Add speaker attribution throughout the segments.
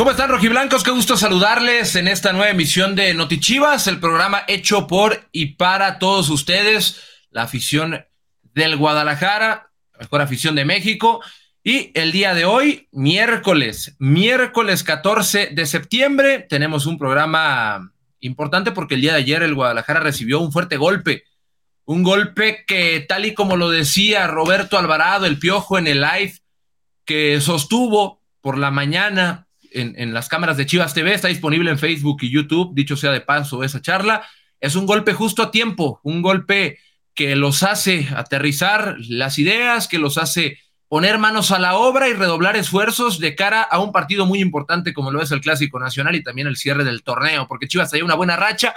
Speaker 1: ¿Cómo están, rojiblancos? Qué gusto saludarles en esta nueva emisión de Notichivas, el programa hecho por y para todos ustedes, la afición del Guadalajara, mejor afición de México. Y el día de hoy, miércoles, miércoles 14 de septiembre, tenemos un programa importante porque el día de ayer el Guadalajara recibió un fuerte golpe. Un golpe que, tal y como lo decía Roberto Alvarado, el piojo en el live, que sostuvo por la mañana en, las cámaras de Chivas TV, está disponible en Facebook y YouTube, dicho sea de paso esa charla, es un golpe justo a tiempo, un golpe que los hace aterrizar las ideas, que los hace poner manos a la obra y redoblar esfuerzos de cara a un partido muy importante como lo es el Clásico Nacional y también el cierre del torneo, porque Chivas traía una buena racha,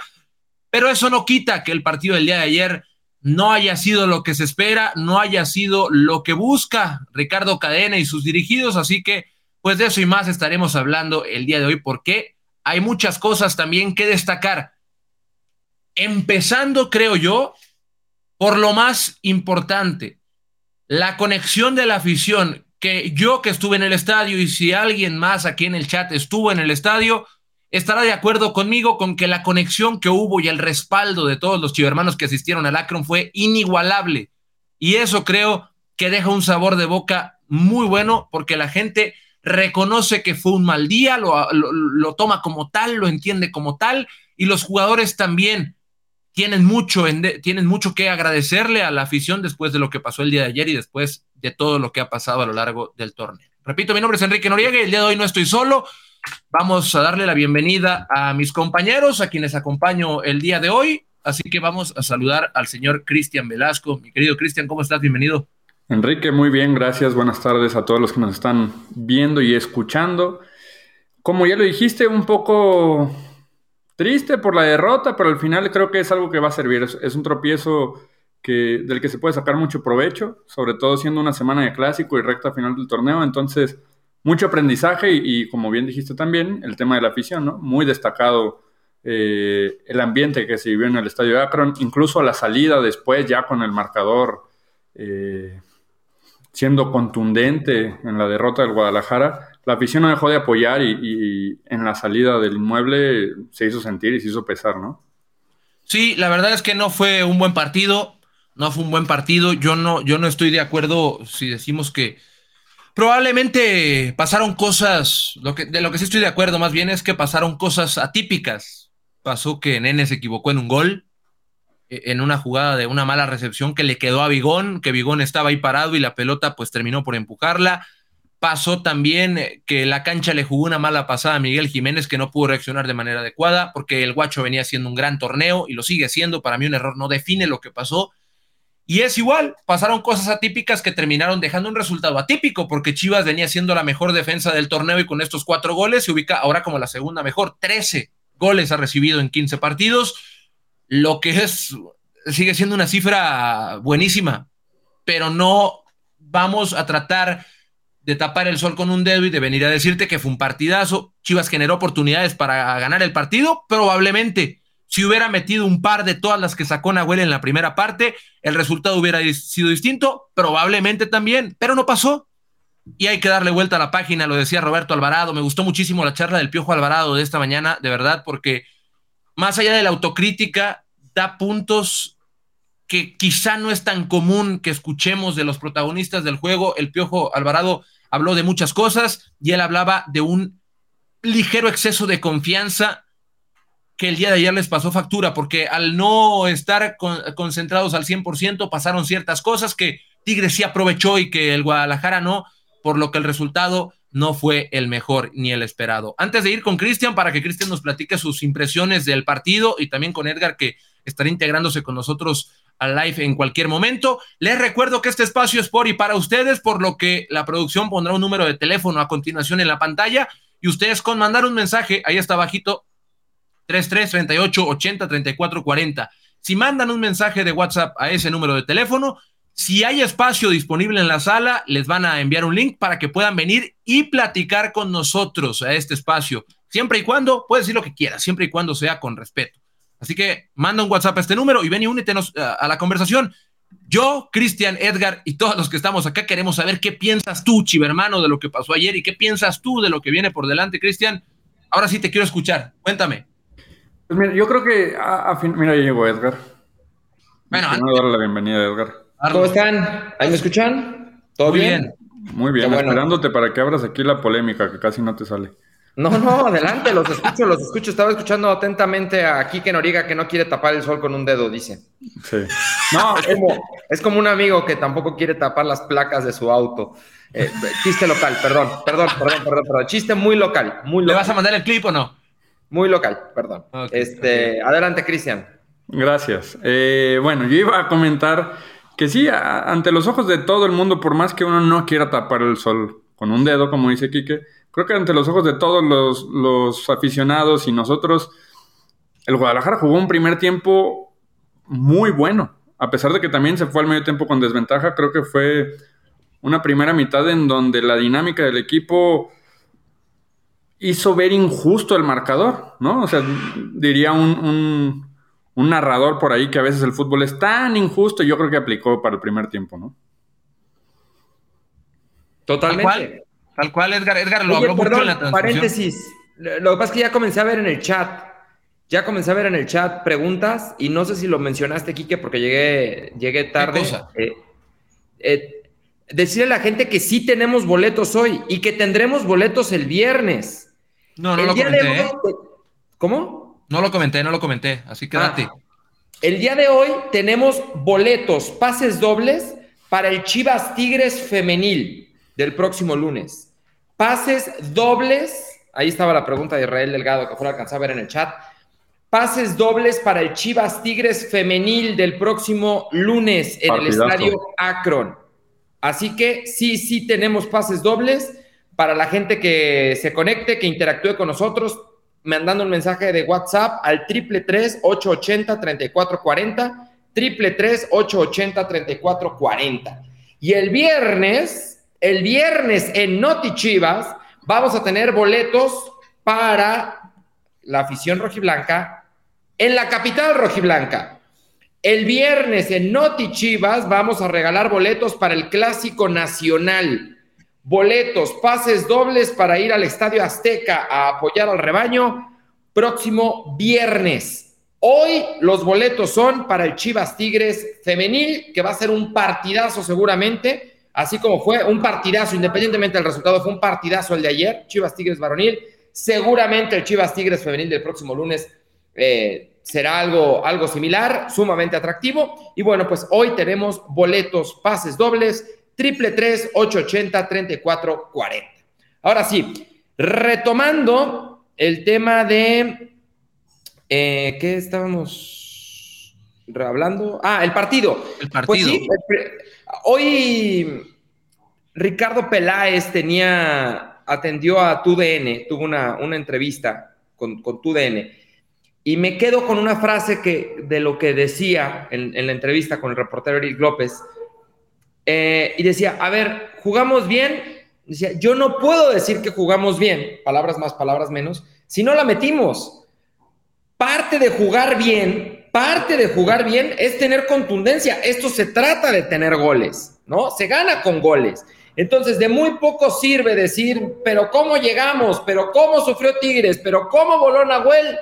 Speaker 1: pero eso no quita que el partido del día de ayer no haya sido lo que se espera, no haya sido lo que busca Ricardo Cadena y sus dirigidos, así que pues de eso y más estaremos hablando el día de hoy porque hay muchas cosas también que destacar. Empezando, creo yo, por lo más importante, la conexión de la afición, que yo que estuve en el estadio y si alguien más aquí en el chat estuvo en el estadio, estará de acuerdo conmigo con que la conexión que hubo y el respaldo de todos los chivermanos que asistieron al Akron fue inigualable. Y eso creo que deja un sabor de boca muy bueno porque la gente reconoce que fue un mal día, lo, toma como tal, lo entiende como tal, y los jugadores también tienen mucho, tienen mucho que agradecerle a la afición después de lo que pasó el día de ayer y después de todo lo que ha pasado a lo largo del torneo. Repito, mi nombre es Enrique Noriega y el día de hoy no estoy solo. Vamos a darle la bienvenida a mis compañeros, a quienes acompaño el día de hoy. Así que vamos a saludar al señor Cristian Velasco. Mi querido Cristian, ¿cómo estás? Bienvenido.
Speaker 2: Enrique, muy bien, gracias. Buenas tardes a todos los que nos están viendo y escuchando. Como ya lo dijiste, un poco triste por la derrota, pero al final creo que es algo que va a servir. Es, un tropiezo que, del que se puede sacar mucho provecho, sobre todo siendo una semana de clásico y recta final del torneo. Entonces, mucho aprendizaje y, como bien dijiste también, el tema de la afición, ¿no? Muy destacado eh, el ambiente que se vivió en el estadio de Akron, incluso a la salida después, ya con el marcador. Eh, siendo contundente en la derrota del Guadalajara, la afición no dejó de apoyar y, en la salida del inmueble se hizo sentir y se hizo pesar, ¿no?
Speaker 1: Sí, la verdad es que no fue un buen partido, no fue un buen partido. Yo no, yo no estoy de acuerdo si decimos que probablemente pasaron cosas, lo que, de lo que sí estoy de acuerdo más bien es que pasaron cosas atípicas. Pasó que Nene se equivocó en un gol, en una jugada de una mala recepción que le quedó a Vigón, que Vigón estaba ahí parado y la pelota pues terminó por empujarla. Pasó también eh, que la cancha le jugó una mala pasada a Miguel Jiménez que no pudo reaccionar de manera adecuada porque el guacho venía haciendo un gran torneo y lo sigue siendo. Para mí un error no define lo que pasó. Y es igual, pasaron cosas atípicas que terminaron dejando un resultado atípico porque Chivas venía siendo la mejor defensa del torneo y con estos cuatro goles se ubica ahora como la segunda mejor. Trece goles ha recibido en 15 partidos lo que es, sigue siendo una cifra buenísima, pero no vamos a tratar de tapar el sol con un dedo y de venir a decirte que fue un partidazo. Chivas generó oportunidades para ganar el partido, probablemente. Si hubiera metido un par de todas las que sacó Nahuel en la primera parte, el resultado hubiera sido distinto, probablemente también, pero no pasó. Y hay que darle vuelta a la página, lo decía Roberto Alvarado. Me gustó muchísimo la charla del Piojo Alvarado de esta mañana, de verdad, porque más allá de la autocrítica, da puntos que quizá no es tan común que escuchemos de los protagonistas del juego. El Piojo Alvarado habló de muchas cosas y él hablaba de un ligero exceso de confianza que el día de ayer les pasó factura, porque al no estar concentrados al 100% pasaron ciertas cosas que Tigres sí aprovechó y que el Guadalajara no, por lo que el resultado no fue el mejor ni el esperado. Antes de ir con Cristian, para que Cristian nos platique sus impresiones del partido y también con Edgar, que estará integrándose con nosotros al live en cualquier momento. Les recuerdo que este espacio es por y para ustedes, por lo que la producción pondrá un número de teléfono a continuación en la pantalla y ustedes con mandar un mensaje, ahí está bajito, 33 38 80 34 40. Si mandan un mensaje de WhatsApp a ese número de teléfono, si hay espacio disponible en la sala, les van a enviar un link para que puedan venir y platicar con nosotros a este espacio. Siempre y cuando, puedes decir lo que quieras, siempre y cuando sea con respeto. Así que manda un WhatsApp a este número y ven y únete a la conversación. Yo, Cristian, Edgar y todos los que estamos acá queremos saber qué piensas tú, chivermano, de lo que pasó ayer y qué piensas tú de lo que viene por delante, Cristian. Ahora sí te quiero escuchar. Cuéntame.
Speaker 2: Pues mira, yo creo que a, fin, mira, llegó Edgar.
Speaker 1: Bueno,
Speaker 2: a darle la bienvenida, Edgar.
Speaker 3: ¿Cómo están? ¿Ahí me escuchan? ¿Todo bien?
Speaker 2: Muy bien, esperándote para que abras aquí la polémica que casi no te sale.
Speaker 3: No, no, adelante, los escucho, los escucho. Estaba escuchando atentamente a Kike Noriga que no quiere tapar el sol con un dedo, dice.
Speaker 2: Sí.
Speaker 3: No, es como, es como un amigo que tampoco quiere tapar las placas de su auto. Eh, chiste local, perdón, perdón, perdón, perdón, perdón. Chiste muy local, muy
Speaker 1: local. ¿Le vas a mandar el clip o no?
Speaker 3: Muy local, perdón. este, Adelante, Cristian.
Speaker 2: Gracias. Eh, bueno, yo iba a comentar que sí, ante los ojos de todo el mundo, por más que uno no quiera tapar el sol con un dedo, como dice Quique, creo que ante los ojos de todos los, aficionados y nosotros, el Guadalajara jugó un primer tiempo muy bueno. A pesar de que también se fue al medio tiempo con desventaja, creo que fue una primera mitad en donde la dinámica del equipo hizo ver injusto el marcador, ¿no? O sea, diría un, un, narrador por ahí que a veces el fútbol es tan injusto, yo creo que aplicó para el primer tiempo, ¿no?
Speaker 3: Totalmente.
Speaker 1: Tal cual, Edgar. Edgar lo habló
Speaker 3: mucho en la Paréntesis. Lo que pasa es que ya comencé a ver en el chat. Ya comencé a ver en el chat preguntas y no sé si lo mencionaste, Quique, porque llegué, llegué tarde. Eh, eh, decirle a la gente que sí tenemos boletos hoy y que tendremos boletos el viernes.
Speaker 1: No, no lo comenté. ¿eh?
Speaker 3: ¿Cómo?
Speaker 1: No lo comenté, no lo comenté, así que date. Ah,
Speaker 3: el día de hoy tenemos boletos, pases dobles para el Chivas Tigres femenil del próximo lunes. Pases dobles, ahí estaba la pregunta de Israel Delgado que fue alcanzar a ver en el chat. Pases dobles para el Chivas Tigres femenil del próximo lunes en el estadio Akron. Así que sí, sí tenemos pases dobles para la gente que se conecte, que interactúe con nosotros, mandando un mensaje de WhatsApp al triple tres ocho ochenta treinta y cuatro cuarenta, triple tres ocho ochenta treinta y cuatro cuarenta. Y el viernes el viernes en Noti Chivas vamos a tener boletos para la afición rojiblanca en la capital rojiblanca. El viernes en Noti Chivas vamos a regalar boletos para el Clásico Nacional. Boletos, pases dobles para ir al Estadio Azteca a apoyar al rebaño próximo viernes. Hoy los boletos son para el Chivas Tigres femenil, que va a ser un partidazo seguramente así como fue un partidazo, independientemente del resultado, fue un partidazo el de ayer, Chivas Tigres varonil. Seguramente el Chivas Tigres femenil del próximo lunes eh, será algo, algo similar, sumamente atractivo. Y bueno, pues hoy tenemos boletos, pases dobles, triple tres, ocho ochenta, treinta y cuatro, cuarenta. Ahora sí, retomando el tema de eh, ¿qué estábamos hablando? Ah, el partido.
Speaker 1: El partido. Pues sí,
Speaker 3: Hoy Ricardo Peláez tenía, atendió a TUDN, tuvo una, una entrevista con, con TUDN, y me quedo con una frase que, de lo que decía en, la entrevista con el reportero Eric López, eh, y decía, a ver, ¿jugamos bien? Decía, yo no puedo decir que jugamos bien, palabras más, palabras menos, si no la metimos. Parte de jugar bien parte de jugar bien es tener contundencia. Esto se trata de tener goles, ¿no? Se gana con goles. Entonces, de muy poco sirve decir, pero ¿cómo llegamos? ¿Pero cómo sufrió Tigres? ¿Pero cómo voló Nahuel?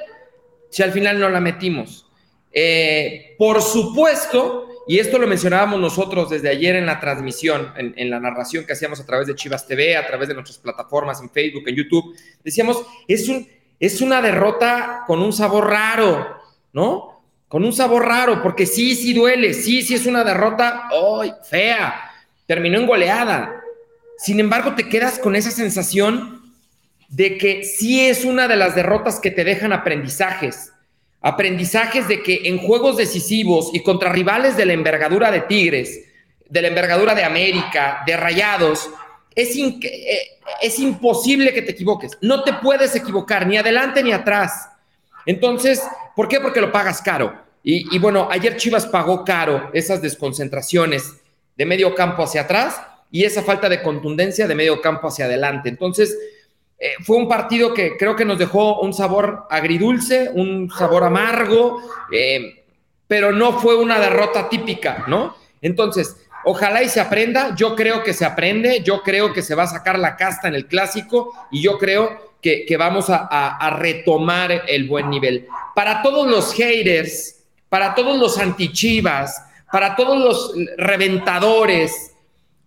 Speaker 3: Si al final no la metimos. Eh, por supuesto, y esto lo mencionábamos nosotros desde ayer en la transmisión, en, la narración que hacíamos a través de Chivas TV, a través de nuestras plataformas en Facebook, en YouTube, decíamos, es, un, es una derrota con un sabor raro, ¿no? con un sabor raro, porque sí, sí duele, sí, sí es una derrota ¡ay! fea, terminó en goleada. Sin embargo, te quedas con esa sensación de que sí es una de las derrotas que te dejan aprendizajes. Aprendizajes de que en juegos decisivos y contra rivales de la envergadura de Tigres, de la envergadura de América, de Rayados, es, eh, es imposible que te equivoques. No te puedes equivocar ni adelante ni atrás. Entonces, ¿por qué? Porque lo pagas caro. Y, bueno, ayer Chivas pagó caro esas desconcentraciones de medio campo hacia atrás y esa falta de contundencia de medio campo hacia adelante. Entonces, eh, fue un partido que creo que nos dejó un sabor agridulce, un sabor amargo, eh, pero no fue una derrota típica, ¿no? Entonces, ojalá y se aprenda, yo creo que se aprende, yo creo que se va a sacar la casta en el clásico y yo creo que, vamos a, a retomar el buen nivel. Para todos los haters, para todos los antichivas, para todos los reventadores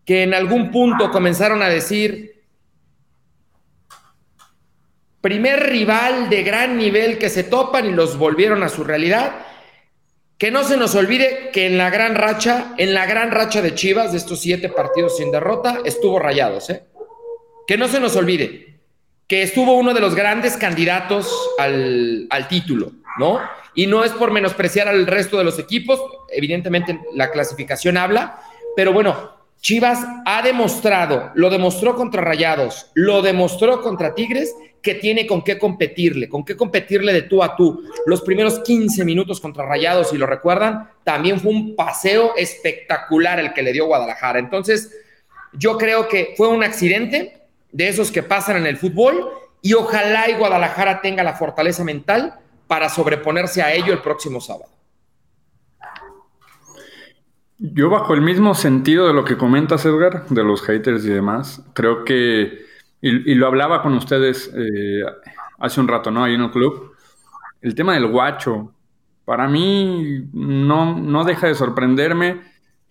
Speaker 3: que en algún punto comenzaron a decir, primer rival de gran nivel que se topan y los volvieron a su realidad. Que no se nos olvide que en la gran racha, en la gran racha de Chivas de estos siete partidos sin derrota, estuvo rayados, ¿eh? Que no se nos olvide que estuvo uno de los grandes candidatos al, al título, ¿no? Y no es por menospreciar al resto de los equipos, evidentemente la clasificación habla, pero bueno, Chivas ha demostrado, lo demostró contra Rayados, lo demostró contra Tigres, que tiene con qué competirle, con qué competirle de tú a tú. Los primeros 15 minutos contra Rayados, si lo recuerdan, también fue un paseo espectacular el que le dio Guadalajara. Entonces, yo creo que fue un accidente de esos que pasan en el fútbol y ojalá y Guadalajara tenga la fortaleza mental para sobreponerse a ello el próximo sábado.
Speaker 2: Yo bajo el mismo sentido de lo que comentas, Edgar, de los haters y demás, creo que, y, lo hablaba con ustedes eh, hace un rato, ¿no? Ahí en el club, el tema del guacho, para mí no, no deja de sorprenderme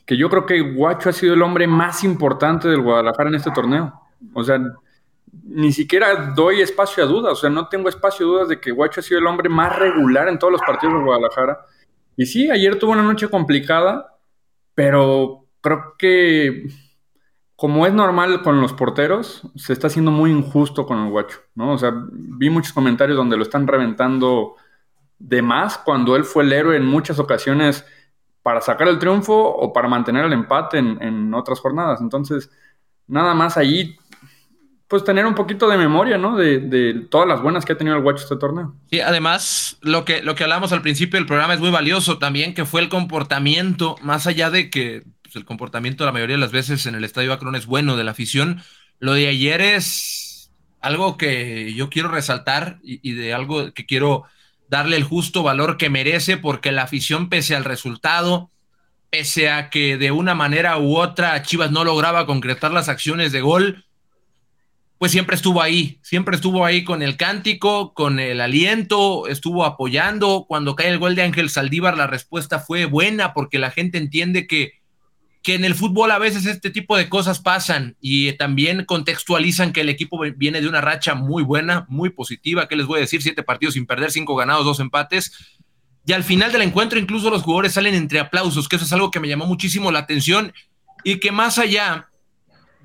Speaker 2: que yo creo que Guacho ha sido el hombre más importante del Guadalajara en este torneo. O sea, ni siquiera doy espacio a dudas, o sea, no tengo espacio a dudas de que Guacho ha sido el hombre más regular en todos los partidos de Guadalajara. Y sí, ayer tuvo una noche complicada, pero creo que como es normal con los porteros, se está haciendo muy injusto con el guacho, ¿no? O sea, vi muchos comentarios donde lo están reventando de más cuando él fue el héroe en muchas ocasiones para sacar el triunfo o para mantener el empate en, otras jornadas. Entonces, nada más ahí, pues tener un poquito de memoria, ¿no? De, de, todas las buenas que ha tenido el Guacho este torneo.
Speaker 1: Sí, además, lo que, lo que hablamos al principio del programa es muy valioso también, que fue el comportamiento, más allá de que pues, el comportamiento la mayoría de las veces en el Estadio Akron es bueno de la afición. Lo de ayer es algo que yo quiero resaltar y, de algo que quiero darle el justo valor que merece porque la afición pese al resultado, pese a que de una manera u otra Chivas no lograba concretar las acciones de gol, pues siempre estuvo ahí, siempre estuvo ahí con el cántico, con el aliento, estuvo apoyando. Cuando cae el gol de Ángel Saldívar, la respuesta fue buena porque la gente entiende que que en el fútbol a veces este tipo de cosas pasan y también contextualizan que el equipo viene de una racha muy buena, muy positiva, que les voy a decir, siete partidos sin perder, cinco ganados, dos empates. Y al final del encuentro incluso los jugadores salen entre aplausos, que eso es algo que me llamó muchísimo la atención y que más allá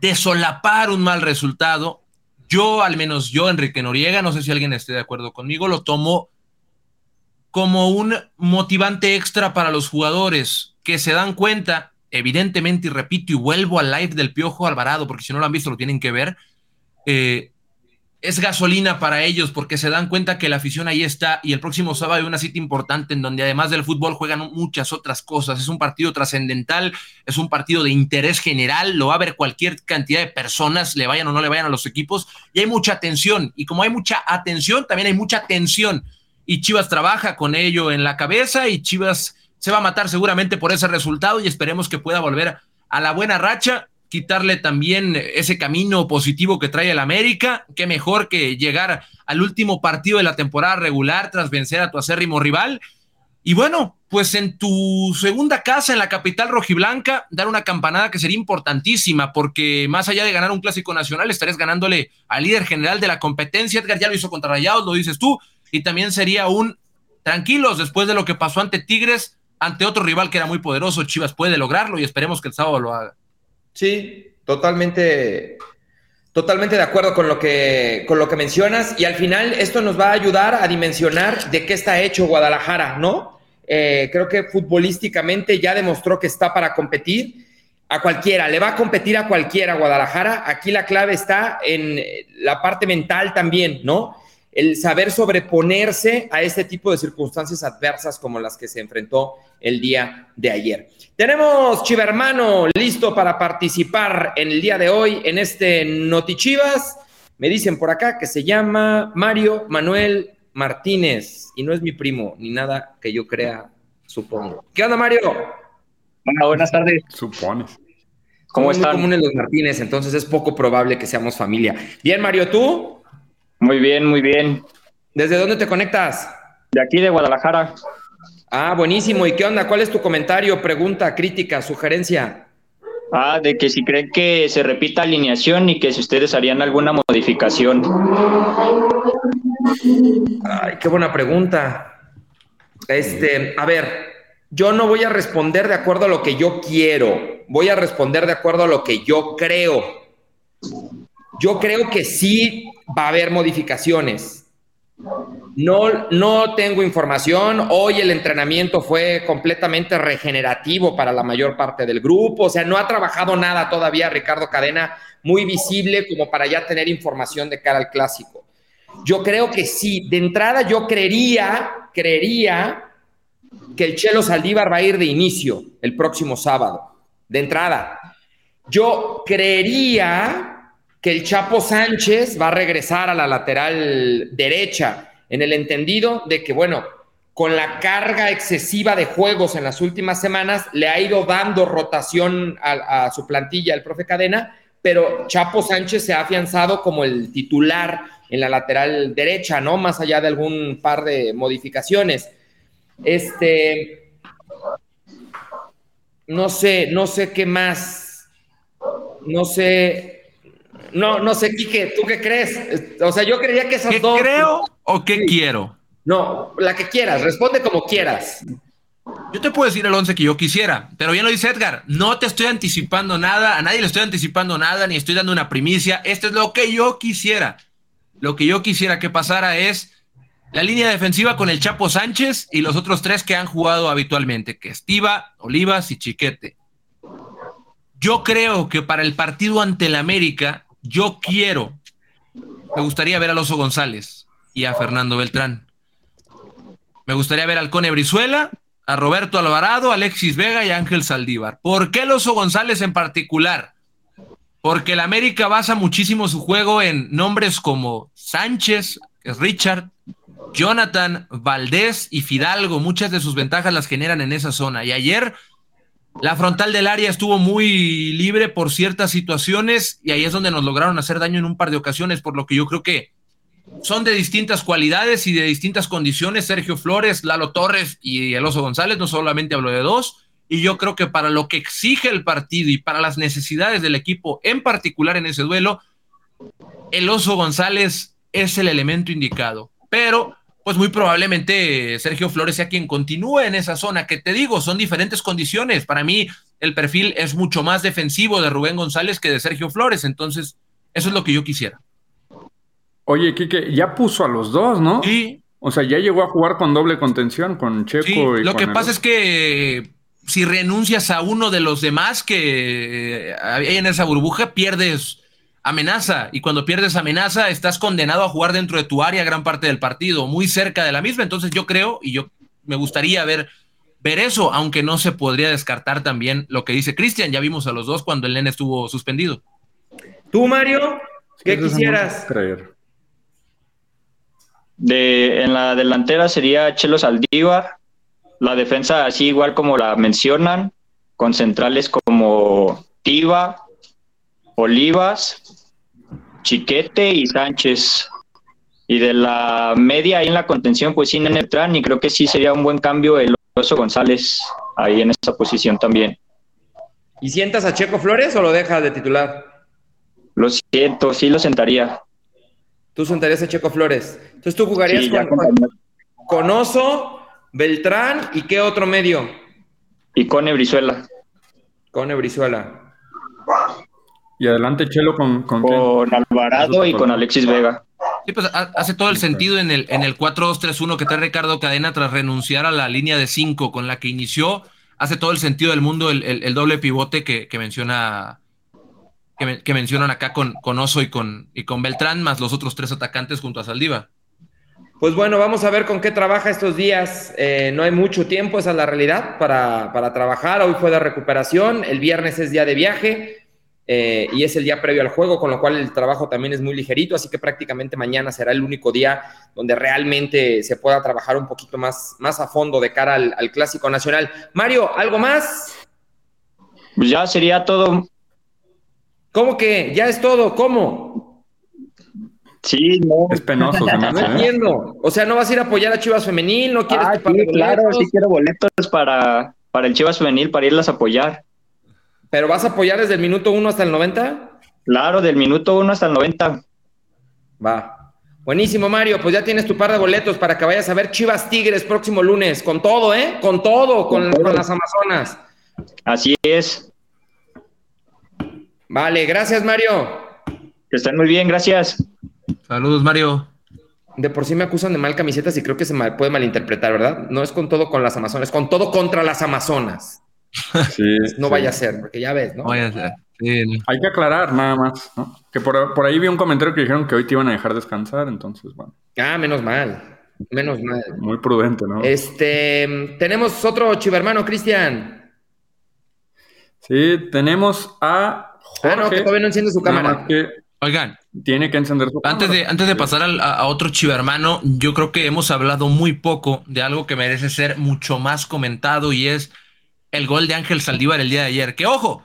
Speaker 1: de solapar un mal resultado, yo, al menos yo, Enrique Noriega, no sé si alguien esté de acuerdo conmigo, lo tomo como un motivante extra para los jugadores que se dan cuenta evidentemente, y repito, y vuelvo al live del Piojo Alvarado, porque si no lo han visto lo tienen que ver, eh, es gasolina para ellos porque se dan cuenta que la afición ahí está y el próximo sábado hay una cita importante en donde además del fútbol juegan muchas otras cosas. Es un partido trascendental, es un partido de interés general, lo va a ver cualquier cantidad de personas, le vayan o no le vayan a los equipos y hay mucha atención. Y como hay mucha atención, también hay mucha tensión. Y Chivas trabaja con ello en la cabeza y Chivas se va a matar seguramente por ese resultado y esperemos que pueda volver a la buena racha, quitarle también ese camino positivo que trae el América. Qué mejor que llegar al último partido de la temporada regular tras vencer a tu acérrimo rival. Y bueno, pues en tu segunda casa en la capital rojiblanca, dar una campanada que sería importantísima, porque más allá de ganar un clásico nacional, estarías ganándole al líder general de la competencia. Edgar ya lo hizo contra Rayados, lo dices tú, y también sería un tranquilos después de lo que pasó ante Tigres ante otro rival que era muy poderoso, Chivas puede lograrlo y esperemos que el sábado lo haga.
Speaker 3: Sí, totalmente, totalmente de acuerdo con lo que, con lo que mencionas y al final esto nos va a ayudar a dimensionar de qué está hecho Guadalajara, ¿no? Eh, creo que futbolísticamente ya demostró que está para competir a cualquiera, le va a competir a cualquiera Guadalajara. Aquí la clave está en la parte mental también, ¿no? El saber sobreponerse a este tipo de circunstancias adversas como las que se enfrentó el día de ayer. Tenemos Chivermano listo para participar en el día de hoy en este Notichivas. Me dicen por acá que se llama Mario Manuel Martínez y no es mi primo ni nada que yo crea, supongo. ¿Qué onda, Mario?
Speaker 4: Hola, buenas tardes.
Speaker 2: Supones.
Speaker 3: ¿Cómo están? Muy comunes los Martínez, entonces es poco probable que seamos familia. Bien, Mario, ¿tú?
Speaker 4: Muy bien, muy bien.
Speaker 3: ¿Desde dónde te conectas?
Speaker 4: De aquí, de Guadalajara.
Speaker 3: Ah, buenísimo. ¿Y qué onda? ¿Cuál es tu comentario, pregunta, crítica, sugerencia?
Speaker 4: Ah, de que si creen que se repita alineación y que si ustedes harían alguna modificación.
Speaker 3: Ay, qué buena pregunta. Este, a ver, yo no voy a responder de acuerdo a lo que yo quiero, voy a responder de acuerdo a lo que yo creo. Yo creo que sí va a haber modificaciones. No, no tengo información. Hoy el entrenamiento fue completamente regenerativo para la mayor parte del grupo. O sea, no ha trabajado nada todavía Ricardo Cadena muy visible como para ya tener información de cara al clásico. Yo creo que sí. De entrada, yo creería, creería que el Chelo Saldívar va a ir de inicio el próximo sábado. De entrada. Yo creería que el Chapo Sánchez va a regresar a la lateral derecha, en el entendido de que, bueno, con la carga excesiva de juegos en las últimas semanas, le ha ido dando rotación a, su plantilla el profe Cadena, pero Chapo Sánchez se ha afianzado como el titular en la lateral derecha, ¿no? Más allá de algún par de modificaciones. Este, no sé, no sé qué más, no sé, no, no sé, Quique, ¿tú qué crees? O sea, yo creía que esas
Speaker 1: ¿Qué
Speaker 3: dos...
Speaker 1: creo o qué quiero?
Speaker 3: No, la que quieras, responde como quieras.
Speaker 1: Yo te puedo decir el 11 que yo quisiera, pero bien lo dice Edgar, no te estoy anticipando nada, a nadie le estoy anticipando nada, ni estoy dando una primicia, esto es lo que yo quisiera. Lo que yo quisiera que pasara es la línea defensiva con el Chapo Sánchez y los otros tres que han jugado habitualmente, que es Tiva, Olivas y Chiquete. Yo creo que para el partido ante el América, yo quiero, me gustaría ver a Loso González y a Fernando Beltrán. Me gustaría ver al Cone Brizuela, a Roberto Alvarado, Alexis Vega y Ángel Saldívar. ¿Por qué Loso González en particular? Porque el América basa muchísimo su juego en nombres como Sánchez, Richard, Jonathan, Valdés y Fidalgo, muchas de sus ventajas las generan en esa zona. Y ayer la frontal del área estuvo muy libre por ciertas situaciones y ahí es donde nos lograron hacer daño en un par de ocasiones, por lo que yo creo que son de distintas cualidades y de distintas condiciones. Sergio Flores, Lalo Torres y el González, no solamente hablo de dos. Y yo creo que para lo que exige el partido y para las necesidades del equipo, en particular en ese duelo, el Oso González es el elemento indicado. Pero pues muy probablemente Sergio Flores sea quien continúe en esa zona, que te digo, son diferentes condiciones. Para mí, el perfil es mucho más defensivo de Rubén González que de Sergio Flores, entonces eso es lo que yo quisiera.
Speaker 2: Oye, Quique, ya puso a los dos, ¿no?
Speaker 1: Sí.
Speaker 2: O sea, ya llegó a jugar con doble contención, con Checo
Speaker 1: sí,
Speaker 2: y
Speaker 1: Lo
Speaker 2: con
Speaker 1: que
Speaker 2: el
Speaker 1: pasa es que si renuncias a uno de los demás que hay en esa burbuja, pierdes amenaza. Y cuando pierdes amenaza, estás condenado a jugar dentro de tu área gran parte del partido, muy cerca de la misma. Entonces yo creo, y yo me gustaría ver, ver eso, aunque no se podría descartar también lo que dice Cristian. Ya vimos a los dos cuando el nene estuvo suspendido.
Speaker 3: ¿Tú, Mario? ¿Qué quisieras?
Speaker 2: creer.
Speaker 4: De, en la delantera sería Chelo Saldívar, la defensa así igual como la mencionan, con centrales como Tiva, Olivas, Chiquete y Sánchez. Y de la media ahí en la contención, pues sí, Nene Beltrán, y creo que sí sería un buen cambio el Oso González ahí en esa posición también.
Speaker 3: ¿Y sientas a Checo Flores o lo dejas de titular?
Speaker 4: Lo siento, sí lo sentaría.
Speaker 3: Tú sentarías a Checo Flores. Entonces tú jugarías
Speaker 4: Sí,
Speaker 3: con-
Speaker 4: con
Speaker 3: Oso, Beltrán y qué otro medio?
Speaker 4: y con Brizuela.
Speaker 3: Con Brizuela.
Speaker 2: Y adelante Chelo con, con, quién?
Speaker 4: Con Alvarado y con Alexis Vega.
Speaker 1: Sí, pues ha- hace todo el sentido en el, en el 4-2-3-1 que trae Ricardo Cadena tras renunciar a la línea de 5 con la que inició. Hace todo el sentido del mundo el, el- el doble pivote que, que menciona que, men- que mencionan acá con, con Oso y con, y con Beltrán, más los otros tres atacantes junto a Saldiva.
Speaker 3: Pues bueno, vamos a ver con qué trabaja estos días. Eh, no hay mucho tiempo, esa es la realidad, para, para trabajar. Hoy fue de recuperación, el viernes es día de viaje eh, y es el día previo al juego, con lo cual el trabajo también es muy ligerito, así que prácticamente mañana será el único día donde realmente se pueda trabajar un poquito más, más a fondo de cara al, al Clásico Nacional. Mario, ¿algo más?
Speaker 4: Pues ya sería todo.
Speaker 3: ¿Cómo que? Ya es todo, ¿cómo?
Speaker 4: Sí, no.
Speaker 2: Es penoso, se me
Speaker 3: No
Speaker 2: ¿eh?
Speaker 3: entiendo. O sea, ¿no vas a ir a apoyar a Chivas Femenil? ¿No quieres
Speaker 4: Ah, sí, claro, sí quiero boletos para, para el Chivas Femenil, para irlas a apoyar.
Speaker 3: ¿Pero vas a apoyar desde el minuto 1 hasta el 90?
Speaker 4: Claro, del minuto 1 hasta el 90.
Speaker 3: Va. Buenísimo, Mario. Pues ya tienes tu par de boletos para que vayas a ver Chivas Tigres próximo lunes. Con todo, ¿eh? Con todo, con,
Speaker 4: Con todo.
Speaker 3: con las Amazonas.
Speaker 4: Así es.
Speaker 3: Vale, gracias, Mario.
Speaker 4: Que estén muy bien, gracias.
Speaker 1: Saludos, Mario.
Speaker 3: De por sí me acusan de mal camisetas y creo que se puede malinterpretar, ¿verdad? No es con todo con las Amazonas, con todo contra las Amazonas.
Speaker 2: Sí,
Speaker 3: No
Speaker 2: sí.
Speaker 3: vaya a ser, porque ya ves, ¿no?
Speaker 1: No vaya a ser. Sí, no.
Speaker 2: Hay que aclarar nada más, ¿no? Que por, por ahí vi un comentario que dijeron que hoy te iban a dejar descansar, entonces, bueno,
Speaker 3: Ah, menos mal. Menos mal.
Speaker 2: muy prudente, ¿no?
Speaker 3: Este, tenemos otro chivermano, Cristian.
Speaker 2: Sí, tenemos a Jorge.
Speaker 3: Ah, no, que todavía no enciende su cámara.
Speaker 1: Oigan,
Speaker 2: tiene que encender su
Speaker 1: Antes de,
Speaker 2: cámara.
Speaker 1: antes de pasar al- a otro chivermano, yo creo que hemos hablado muy poco de algo que merece ser mucho más comentado y es el gol de Ángel Saldívar el día de ayer. Que ojo,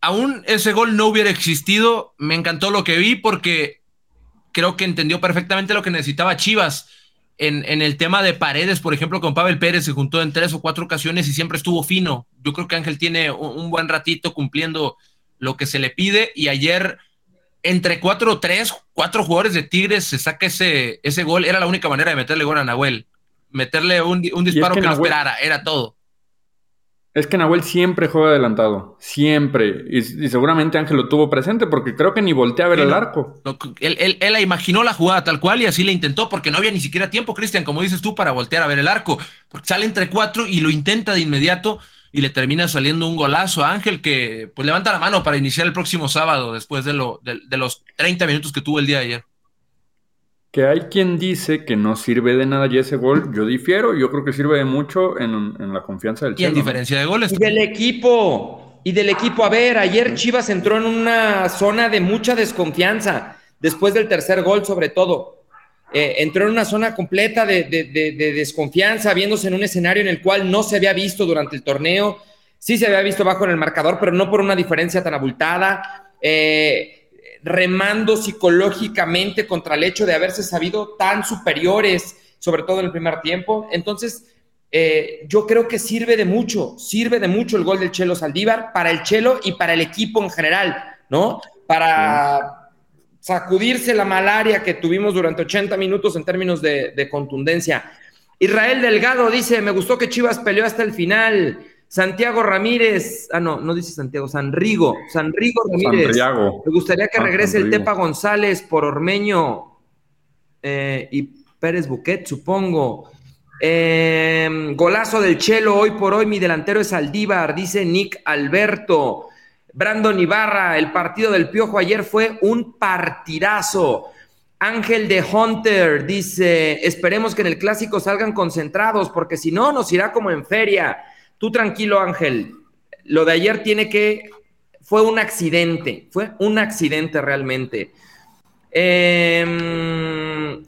Speaker 1: aún ese gol no hubiera existido, me encantó lo que vi porque creo que entendió perfectamente lo que necesitaba Chivas. En, en el tema de paredes, por ejemplo, con Pavel Pérez se juntó en tres o cuatro ocasiones y siempre estuvo fino. Yo creo que Ángel tiene un, un buen ratito cumpliendo lo que se le pide y ayer entre cuatro o tres, cuatro jugadores de Tigres se saca ese, ese gol. Era la única manera de meterle gol a Nahuel. Meterle un, un disparo
Speaker 2: que
Speaker 1: que, no esperara, era todo.
Speaker 2: Es que Nahuel siempre juega adelantado, siempre. Y, y seguramente Ángel lo tuvo presente porque creo que ni voltea a ver
Speaker 1: Sí,
Speaker 2: el arco.
Speaker 1: Lo- Él, él, imaginó la jugada tal cual y así la intentó porque no había ni siquiera tiempo, Cristian, como dices tú, para voltear a ver el arco. Porque sale entre cuatro y lo intenta de inmediato y le termina saliendo un golazo a Ángel que pues levanta la mano para iniciar el próximo sábado después de, lo, de, de los 30 minutos que tuvo el día de ayer.
Speaker 2: Que hay quien dice que no sirve de nada y ese gol, yo difiero, yo creo que sirve de mucho en, en la confianza del
Speaker 1: Y en diferencia de goles.
Speaker 3: Y del equipo. Y del equipo. A ver, ayer Chivas entró en una zona de mucha desconfianza. Después del tercer gol, sobre todo. Eh, entró en una zona completa de, de- de- de desconfianza, viéndose en un escenario en el cual no se había visto durante el torneo. Sí se había visto bajo en el marcador, pero no por una diferencia tan abultada. Eh, remando psicológicamente contra el hecho de haberse sabido tan superiores, sobre todo en el primer tiempo. Entonces, eh, yo creo que sirve de mucho, sirve de mucho el gol del Chelo Saldívar para el Chelo y para el equipo en general, ¿no? Para sacudirse la malaria que tuvimos durante 80 minutos en términos de, de contundencia. Israel Delgado dice, me gustó que Chivas peleó hasta el final. Santiago Ramírez, ah, no, no dice Santiago, Sanrigo, Sanrigo Ramírez.
Speaker 2: Sanriago.
Speaker 3: Me gustaría que
Speaker 2: Ah,
Speaker 3: regrese el. Tepa González por Ormeño eh, y Pérez Buquet, supongo. Eh, golazo del Chelo, hoy por hoy mi delantero es Aldívar, dice Nick Alberto. Brandon Ibarra, el partido del Piojo ayer fue un partidazo. Ángel de Hunter dice, esperemos que en el clásico salgan concentrados, porque si no, nos irá como en feria. Tú tranquilo, Ángel. Lo de ayer tiene que... Fue un accidente, fue un accidente realmente. Eh,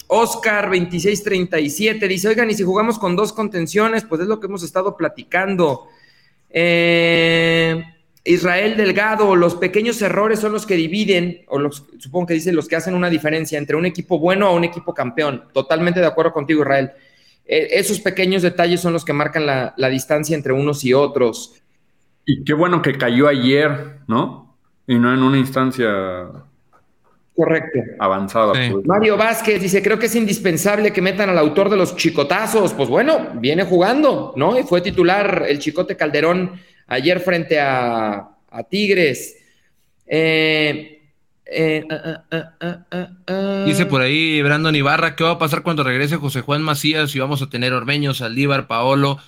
Speaker 3: Oscar 2637 dice, oigan, y si jugamos con dos contenciones, pues es lo que hemos estado platicando. Eh, Israel Delgado, los pequeños errores son los que dividen, o los, supongo que dice los que hacen una diferencia entre un equipo bueno a un equipo campeón. Totalmente de acuerdo contigo, Israel. Eh, esos pequeños detalles son los que marcan la, la distancia entre unos y otros.
Speaker 2: Y qué bueno que cayó ayer, ¿no? Y no en una instancia
Speaker 3: Correcto.
Speaker 2: avanzada.
Speaker 1: Sí.
Speaker 2: pues.
Speaker 3: Mario Vázquez dice, creo que es indispensable que metan al autor de los chicotazos. Pues bueno, viene jugando, ¿no? Y fue titular el Chicote Calderón ayer frente a, a Tigres. Eh, eh, ah, ah.
Speaker 1: Dice por ahí Brandon Ibarra, ¿qué va a pasar cuando regrese José Juan Macías y vamos a tener Ormeño, Saldívar, Paolo?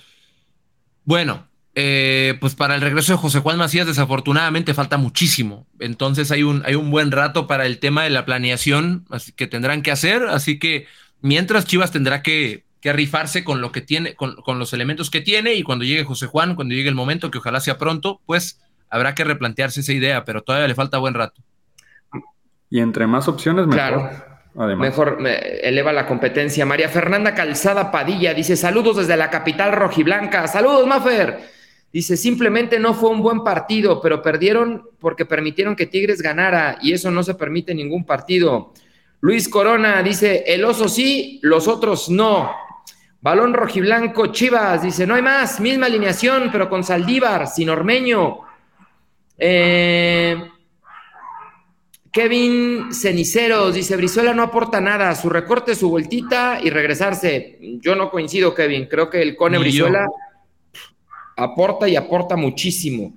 Speaker 1: Bueno, eh, pues para el regreso de José Juan Macías desafortunadamente falta muchísimo. Entonces hay un, hay un buen rato para el tema de la planeación que tendrán que hacer. Así que mientras Chivas tendrá que, que rifarse con lo que tiene, con, con los elementos que tiene y cuando llegue José Juan, cuando llegue el momento, que ojalá sea pronto, pues habrá que replantearse esa idea, pero todavía le falta buen rato.
Speaker 2: Y entre más opciones, mejor.
Speaker 3: Claro.
Speaker 2: Además.
Speaker 3: Mejor me eleva la competencia. María Fernanda Calzada Padilla dice: Saludos desde la capital rojiblanca. Saludos, Mafer. Dice, simplemente no fue un buen partido, pero perdieron porque permitieron que Tigres ganara y eso no se permite en ningún partido. Luis Corona dice, el oso sí, los otros no. Balón rojiblanco, Chivas, dice, no hay más, misma alineación, pero con Saldívar, sin Ormeño. Eh, Kevin Ceniceros dice, Brizuela no aporta nada, su recorte, su vueltita y regresarse. Yo no coincido, Kevin, creo que el Cone Brizuela aporta y aporta muchísimo.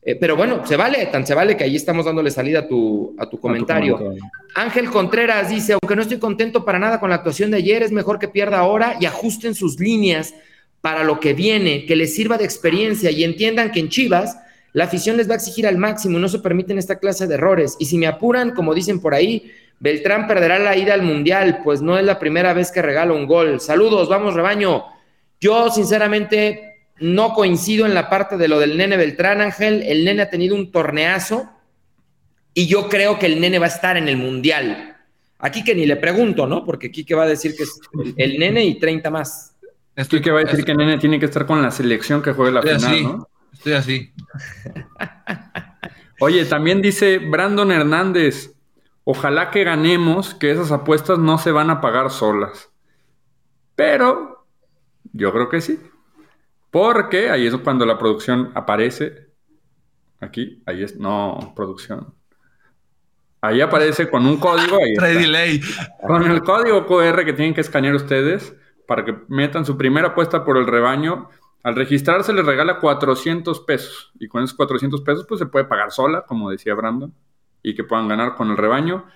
Speaker 3: Eh, pero bueno, se vale, tan se vale que ahí estamos dándole salida a tu, a tu comentario. Ángel Contreras dice, aunque no estoy contento para nada con la actuación de ayer, es mejor que pierda ahora y ajusten sus líneas para lo que viene, que les sirva de experiencia y entiendan que en Chivas la afición les va a exigir al máximo y no se permiten esta clase de errores. Y si me apuran, como dicen por ahí, Beltrán perderá la ida al Mundial, pues no es la primera vez que regala un gol. Saludos, vamos rebaño. Yo sinceramente no coincido en la parte de lo del nene Beltrán Ángel. El nene ha tenido un torneazo y yo creo que el nene va a estar en el mundial. Aquí que ni le pregunto, ¿no? Porque que va a decir que es el, nene y 30 más.
Speaker 2: Estoy que va a decir que el nene tiene que estar con la selección que juegue la final, ¿no?
Speaker 1: Estoy así.
Speaker 2: Oye, también dice Brandon Hernández, ojalá que ganemos, que esas apuestas no se van a pagar solas. Pero yo creo que sí. Porque ahí es cuando la producción aparece. Aquí, ahí es, no, producción. Ahí aparece con un código. Ahí
Speaker 1: delay.
Speaker 2: Con el código QR que tienen que escanear ustedes para que metan su primera apuesta por el rebaño. Al registrarse les regala 400 pesos. Y con esos 400 pesos pues se puede pagar sola, como decía Brandon. Y que puedan ganar con el rebaño.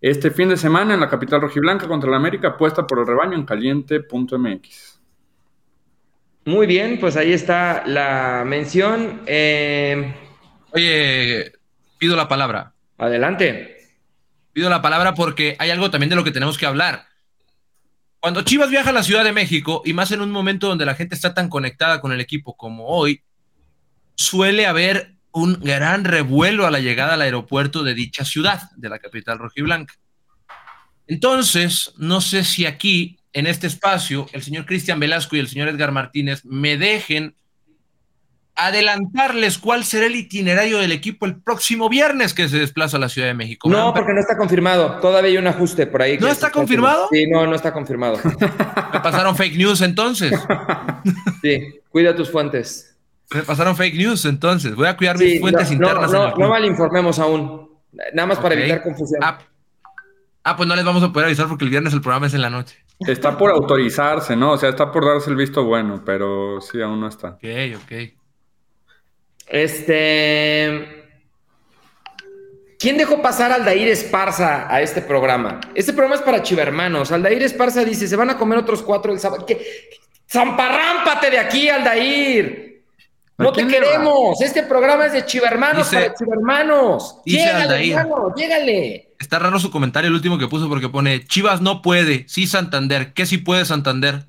Speaker 2: Este fin de semana en la capital rojiblanca contra la América, apuesta por el rebaño en caliente.mx.
Speaker 3: Muy bien, pues ahí está la mención. Eh,
Speaker 1: Oye, pido la palabra.
Speaker 3: Adelante.
Speaker 1: Pido la palabra porque hay algo también de lo que tenemos que hablar. Cuando Chivas viaja a la Ciudad de México, y más en un momento donde la gente está tan conectada con el equipo como hoy, suele haber un gran revuelo a la llegada al aeropuerto de dicha ciudad, de la capital rojiblanca. Entonces, no sé si aquí en este espacio, el señor Cristian Velasco y el señor Edgar Martínez me dejen adelantarles cuál será el itinerario del equipo el próximo viernes que se desplaza a la Ciudad de México.
Speaker 3: No, porque no está confirmado. Todavía hay un ajuste por ahí.
Speaker 1: ¿No está confirmado?
Speaker 3: Sí, no, no está confirmado.
Speaker 1: Me pasaron fake news entonces.
Speaker 3: Sí, cuida tus fuentes.
Speaker 1: Me pasaron fake news entonces. Voy a cuidar mis fuentes internas.
Speaker 3: No, no, mal informemos aún. Nada más para evitar confusión.
Speaker 1: Ah, ah, pues no les vamos a poder avisar porque el viernes el programa es en la noche.
Speaker 2: Está por autorizarse, ¿no? O sea, está por darse el visto bueno, pero sí, aún no está.
Speaker 1: Ok, ok.
Speaker 3: Este. ¿Quién dejó pasar a Aldair Esparza a este programa? Este programa es para chivermanos. Aldair Esparza dice: se van a comer otros cuatro el sábado. ¿Qué? ¡Zamparrámpate de aquí, Aldair! No te queremos. Este programa es de chivermanos para chivermanos. Llégale, hermano, llégale.
Speaker 1: Está raro su comentario, el último que puso, porque pone Chivas no puede, sí Santander. ¿Qué sí puede Santander?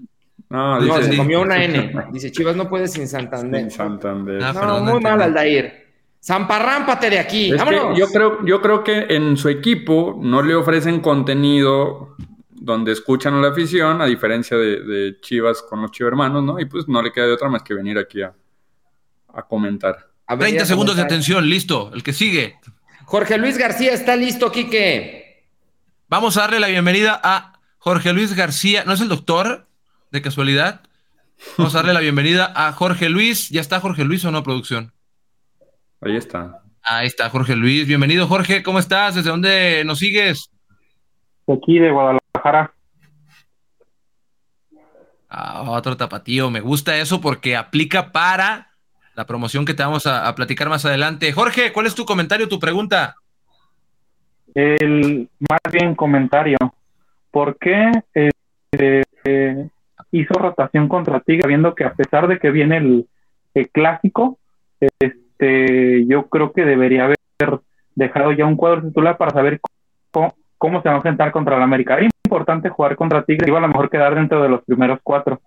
Speaker 3: No, dice, se comió una N. Dice Chivas no puede sin Santander.
Speaker 2: Sin Santander.
Speaker 3: Ah, no, muy mal, Aldair. Zamparrámpate de aquí.
Speaker 2: yo, creo, yo creo que en su equipo no le ofrecen contenido donde escuchan a la afición, a diferencia de, Chivas con los chivermanos, ¿no? Y pues no le queda de otra más que venir aquí a, comentar.
Speaker 1: 30 segundos de atención, listo. El que sigue.
Speaker 3: Jorge Luis García está listo, Quique.
Speaker 1: Vamos a darle la bienvenida a Jorge Luis García. ¿No es el doctor? De casualidad. Vamos a darle la bienvenida a Jorge Luis. ¿Ya está Jorge Luis o no, producción?
Speaker 2: Ahí está.
Speaker 1: Ahí está Jorge Luis. Bienvenido, Jorge. ¿Cómo estás? ¿Desde dónde nos sigues?
Speaker 5: aquí, de Guadalajara.
Speaker 1: Ah, otro tapatío. Me gusta eso porque aplica para la promoción que te vamos a, platicar más adelante. Jorge, ¿cuál es tu comentario, tu pregunta?
Speaker 5: El más bien comentario. ¿Por qué eh, hizo rotación contra Tigre, viendo que a pesar de que viene el, clásico, este, yo creo que debería haber dejado ya un cuadro titular para saber cómo, se va a enfrentar contra el América. Es importante jugar contra Tigre, iba a lo mejor quedar dentro de los primeros cuatro,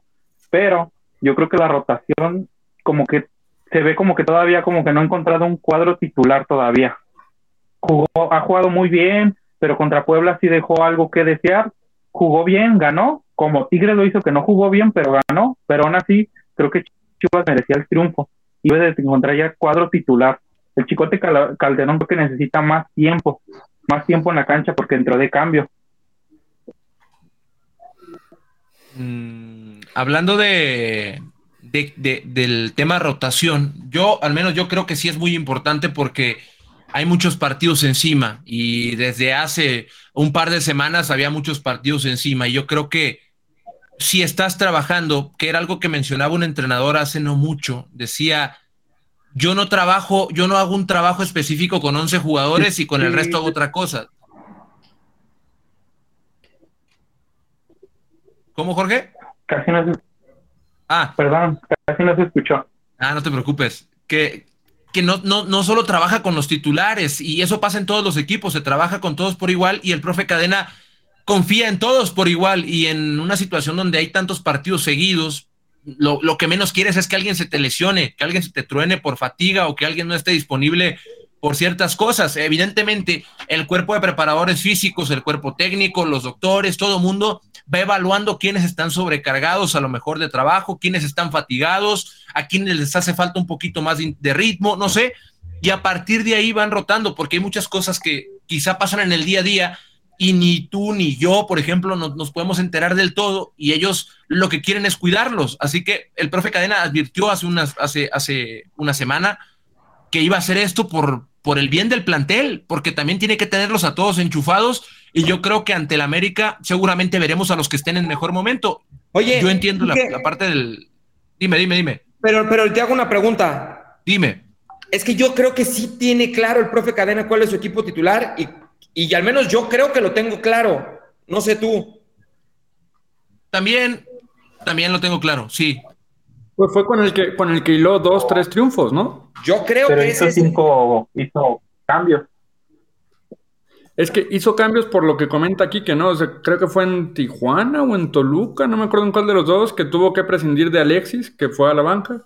Speaker 5: pero yo creo que la rotación como que se ve como que todavía como que no ha encontrado un cuadro titular todavía. Jugó, ha jugado muy bien, pero contra Puebla sí dejó algo que desear. Jugó bien, ganó, como Tigre lo hizo que no jugó bien, pero ganó, pero aún así creo que Chivas merecía el triunfo. y debe de encontrar ya cuadro titular. El Chicote Calderón creo que necesita más tiempo, más tiempo en la cancha porque entró de cambio.
Speaker 1: Mm, hablando de, del tema rotación, yo al menos yo creo que sí es muy importante porque hay muchos partidos encima y desde hace un par de semanas había muchos partidos encima y yo creo que si estás trabajando, que era algo que mencionaba un entrenador hace no mucho, decía, yo no trabajo, yo no hago un trabajo específico con 11 jugadores y con el resto hago otra cosa. ¿Cómo, Jorge?
Speaker 5: Casi no se... Ah. Perdón, casi no se escuchó.
Speaker 1: Ah, no te preocupes. Que, que no, no, no solo trabaja con los titulares, y eso pasa en todos los equipos, se trabaja con todos por igual, y el profe Cadena confía en todos por igual, y en una situación donde hay tantos partidos seguidos, lo, lo, que menos quieres es que alguien se te lesione, que alguien se te truene por fatiga o que alguien no esté disponible por ciertas cosas. Evidentemente, el cuerpo de preparadores físicos, el cuerpo técnico, los doctores, todo mundo va evaluando quiénes están sobrecargados a lo mejor de trabajo, quiénes están fatigados, a quienes les hace falta un poquito más de ritmo, no sé. Y a partir de ahí van rotando, porque hay muchas cosas que quizá pasan en el día a día y ni tú ni yo, por ejemplo, nos, podemos enterar del todo y ellos lo que quieren es cuidarlos. Así que el profe Cadena advirtió hace, unas, hace, hace una semana que iba a hacer esto por, por el bien del plantel, porque también tiene que tenerlos a todos enchufados y yo creo que ante el América seguramente veremos a los que estén en mejor momento. Oye, yo entiendo la, parte del... Dime, dime, dime.
Speaker 3: Pero, pero te hago una pregunta.
Speaker 1: Dime.
Speaker 3: Es que yo creo que sí tiene claro el profe Cadena cuál es su equipo titular y, y al menos yo creo que lo tengo claro. No sé tú.
Speaker 1: También, también lo tengo claro, sí.
Speaker 2: Pues fue con el que con el que hiló dos, tres triunfos, ¿no?
Speaker 3: Yo creo
Speaker 5: que
Speaker 3: hizo
Speaker 5: cinco, hizo cambios.
Speaker 2: Es que hizo cambios por lo que comenta aquí, que no, creo que fue en Tijuana o en Toluca, no me acuerdo en cuál de los dos, que tuvo que prescindir de Alexis, que fue a la banca,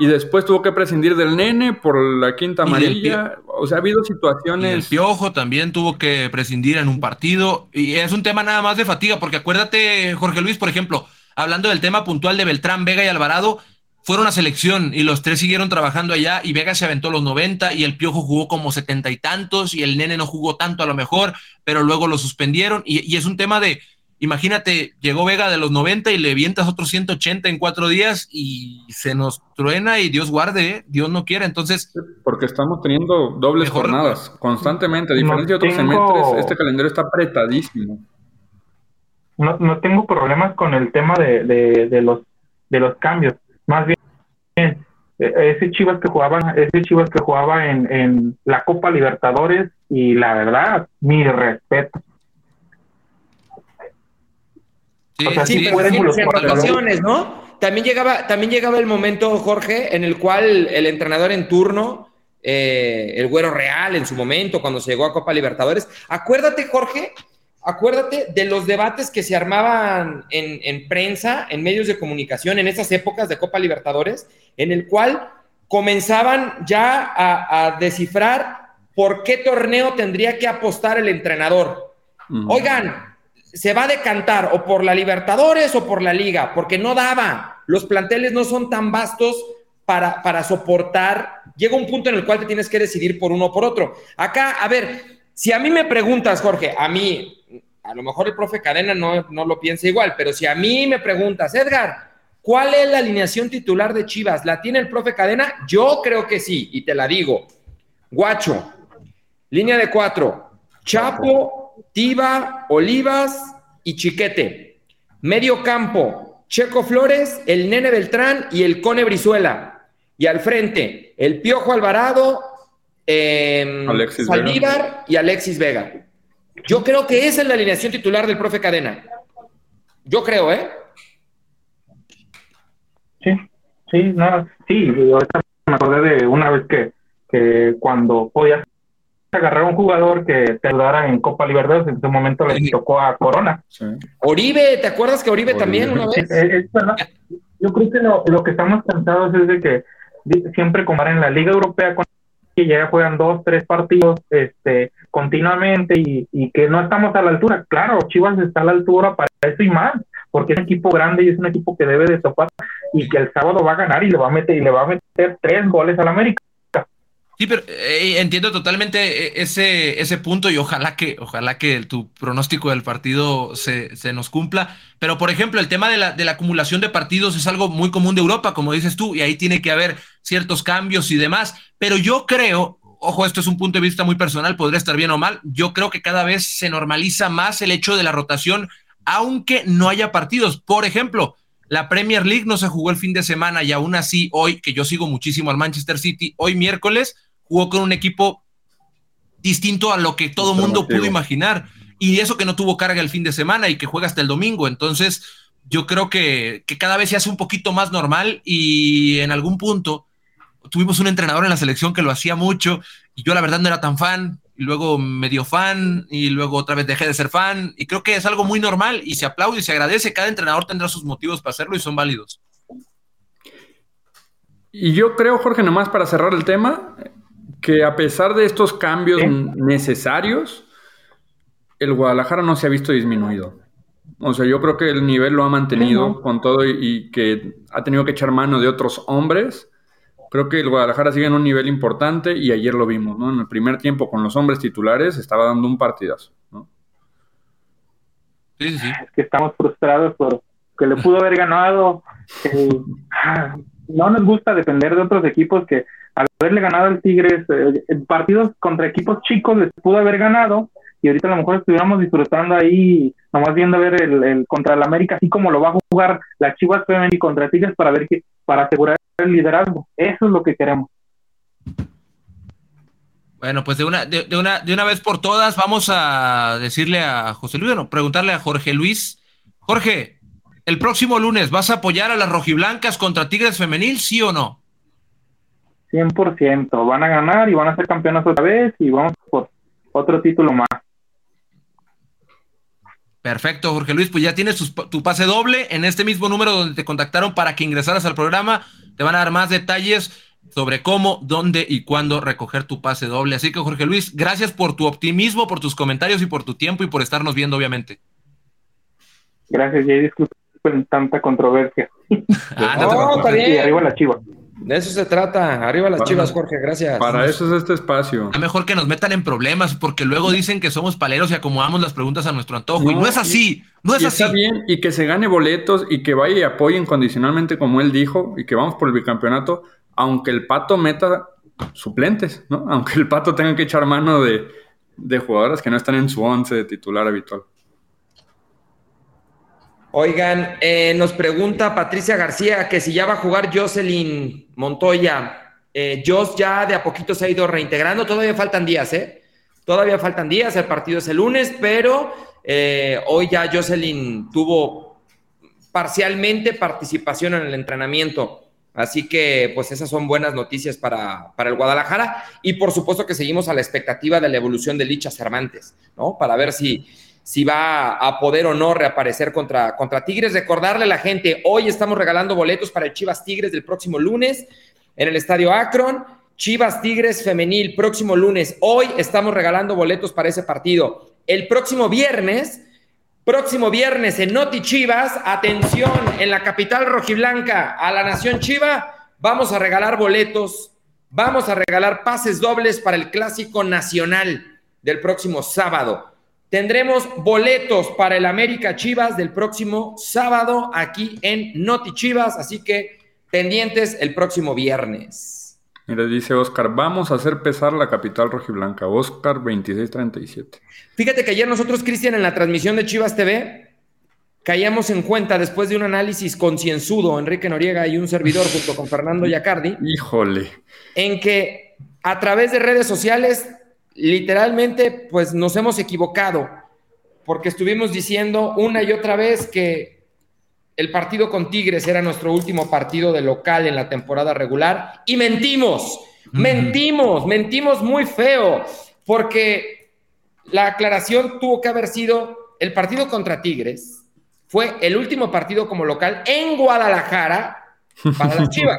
Speaker 2: y después tuvo que prescindir del nene por la quinta amarilla. O sea, ha habido situaciones.
Speaker 1: el Piojo también tuvo que prescindir en un partido, y es un tema nada más de fatiga, porque acuérdate, Jorge Luis, por ejemplo, hablando del tema puntual de Beltrán, Vega y Alvarado, fueron a selección y los tres siguieron trabajando allá y Vega se aventó los 90 y el Piojo jugó como setenta y tantos y el nene no jugó tanto a lo mejor, pero luego lo suspendieron y, es un tema de, imagínate, llegó Vega de los 90 y le vientas otros 180 en cuatro días y se nos truena y Dios guarde, ¿eh? Dios no quiera, entonces...
Speaker 2: Porque estamos teniendo dobles jornadas constantemente, a diferencia de otros semestres, este calendario está apretadísimo
Speaker 5: no, no tengo problemas con el tema de, de, los, de los cambios. Más bien, e, ese Chivas que jugaba, ese Chivas que jugaba en, en la Copa Libertadores y la verdad, mi respeto.
Speaker 3: Sí, o sea, sí, ¿no? También llegaba, también llegaba el momento, Jorge, en el cual el entrenador en turno, eh, el Güero Real en su momento, cuando se llegó a Copa Libertadores, acuérdate, Jorge, acuérdate de los debates que se armaban en, prensa, en medios de comunicación, en esas épocas de Copa Libertadores, en el cual comenzaban ya a, descifrar por qué torneo tendría que apostar el entrenador. Oigan, se va a decantar o por la Libertadores o por la Liga, porque no daba. Los planteles no son tan vastos para, para soportar. Llega un punto en el cual te tienes que decidir por uno o por otro. Acá, a ver, si a mí me preguntas, Jorge, a mí, a lo mejor el profe Cadena no, no lo piensa igual, pero si a mí me preguntas, Edgar, ¿cuál es la alineación titular de Chivas? ¿La tiene el profe Cadena? Yo creo que sí, y te la digo. Guacho, línea de cuatro, Chapo, Tiba, Olivas y Chiquete. Medio campo, Checo Flores, el Nene Beltrán y el Cone Brizuela. Y al frente, el Piojo Alvarado, eh, Saldívar y Alexis Vega. Yo creo que esa es la alineación titular del profe Cadena. Yo creo, ¿eh?
Speaker 5: Sí, sí, no, sí, ahorita me acordé de una vez que, que cuando podías agarrar un jugador que te ayudara en Copa Libertadores, en ese momento le tocó a Corona.
Speaker 3: Oribe, ¿te acuerdas que Oribe, también una vez?
Speaker 5: Yo creo que lo, lo, que estamos cansados es de que siempre en la Liga Europea con que ya juegan dos, tres partidos este, continuamente y, que no estamos a la altura. Claro, Chivas está a la altura para eso y más, porque es un equipo grande y es un equipo que debe de topar y que el sábado va a ganar y le va a meter y le va a meter tres goles al América.
Speaker 1: Sí, pero eh, entiendo totalmente eh, ese, ese punto y ojalá que, ojalá que tu pronóstico del partido se, se nos cumpla. Pero, por ejemplo, el tema de la, de la, acumulación de partidos es algo muy común de Europa, como dices tú, y ahí tiene que haber ciertos cambios y demás. Pero yo creo, ojo, esto es un punto de vista muy personal, podría estar bien o mal, yo creo que cada vez se normaliza más el hecho de la rotación, aunque no haya partidos. Por ejemplo, la Premier League no se jugó el fin de semana y aún así hoy, que yo sigo muchísimo al Manchester City, hoy miércoles jugó con un equipo distinto a lo que todo mundo pudo imaginar. Y eso que no tuvo carga el fin de semana y que juega hasta el domingo. Entonces, yo creo que, que, cada vez se hace un poquito más normal y en algún punto tuvimos un entrenador en la selección que lo hacía mucho y yo la verdad no era tan fan y luego medio fan y luego otra vez dejé de ser fan y creo que es algo muy normal y se aplaude y se agradece. Cada entrenador tendrá sus motivos para hacerlo y son válidos.
Speaker 2: Y yo creo, Jorge, nomás para cerrar el tema, que a pesar de estos cambios necesarios, el Guadalajara no se ha visto disminuido. O sea, yo creo que el nivel lo ha mantenido con todo y, y, que ha tenido que echar mano de otros hombres. Creo que el Guadalajara sigue en un nivel importante y ayer lo vimos, ¿no? En el primer tiempo con los hombres titulares estaba dando un partidazo, ¿no?
Speaker 5: Sí, sí. Es que estamos frustrados por que le pudo haber ganado. no nos gusta depender de otros equipos que al haberle ganado al Tigres, eh, partidos contra equipos chicos les pudo haber ganado y ahorita a lo mejor estuviéramos disfrutando ahí, nomás viendo a ver el, contra el América, así como lo va a jugar la Chivas Femenil contra Tigres para ver que, para asegurar el liderazgo. Eso es lo que queremos.
Speaker 1: Bueno, pues de una, de, una, de una vez por todas, vamos a decirle a José Luis, bueno, preguntarle a Jorge Luis. Jorge, el próximo lunes, ¿vas a apoyar a las rojiblancas contra Tigres Femenil, sí o no?
Speaker 5: 100%. Van a ganar y van a ser campeonas otra vez y vamos por otro título más.
Speaker 1: Perfecto, Jorge Luis, pues ya tienes tu, pase doble en este mismo número donde te contactaron para que ingresaras al programa. Te van a dar más detalles sobre cómo, dónde y cuándo recoger tu pase doble. Así que, Jorge Luis, gracias por tu optimismo, por tus comentarios y por tu tiempo y por estarnos viendo, obviamente.
Speaker 5: Gracias, Jay. Disculpen tanta controversia. ah, no, está bien. Y arriba la chiva.
Speaker 3: De eso se trata. Arriba las chivas, Jorge, gracias.
Speaker 2: Para eso es este espacio.
Speaker 1: Mejor que nos metan en problemas, porque luego dicen que somos paleros y acomodamos las preguntas a nuestro antojo. y no es así. No es así.
Speaker 2: Está bien, y que se gane boletos y que vaya y apoye incondicionalmente, como él dijo, y que vamos por el bicampeonato, aunque el pato meta suplentes, ¿no? Aunque el pato tenga que echar mano de, de jugadoras que no están en su once de titular habitual.
Speaker 3: Oigan, eh, nos pregunta Patricia García que si ya va a jugar Jocelyn Montoya. Eh, Jos ya de a poquito se ha ido reintegrando, todavía faltan días, ¿eh? Todavía faltan días, el partido es el lunes, pero eh, hoy ya Jocelyn tuvo parcialmente participación en el entrenamiento. Así que, pues esas son buenas noticias para, para, el Guadalajara. Y por supuesto que seguimos a la expectativa de la evolución de Licha Cervantes, ¿no? Para ver si, si va a poder o no reaparecer contra, contra Tigres. Recordarle a la gente, hoy estamos regalando boletos para el Chivas Tigres del próximo lunes en el Estadio Akron. Chivas Tigres femenil, próximo lunes. Hoy estamos regalando boletos para ese partido. El próximo viernes, próximo viernes en Noti Chivas, atención, en la capital rojiblanca, a la Nación Chiva, vamos a regalar boletos, vamos a regalar pases dobles para el Clásico Nacional del próximo sábado. Tendremos boletos para el América Chivas del próximo sábado aquí en Noti Chivas, así que pendientes el próximo viernes.
Speaker 2: Mira, dice Oscar, vamos a hacer pesar la capital rojiblanca. Oscar 2637.
Speaker 3: Fíjate que ayer nosotros, Cristian, en la transmisión de Chivas TV, caíamos en cuenta después de un análisis concienzudo, Enrique Noriega y un servidor junto con Fernando Yacardi.
Speaker 2: Híjole.
Speaker 3: En que a través de redes sociales literalmente, pues nos hemos equivocado, porque estuvimos diciendo una y otra vez que el partido con Tigres era nuestro último partido de local en la temporada regular y mentimos, mentimos, mentimos muy feo, porque la aclaración tuvo que haber sido el partido contra Tigres. Fue el último partido como local en Guadalajara para las Chivas.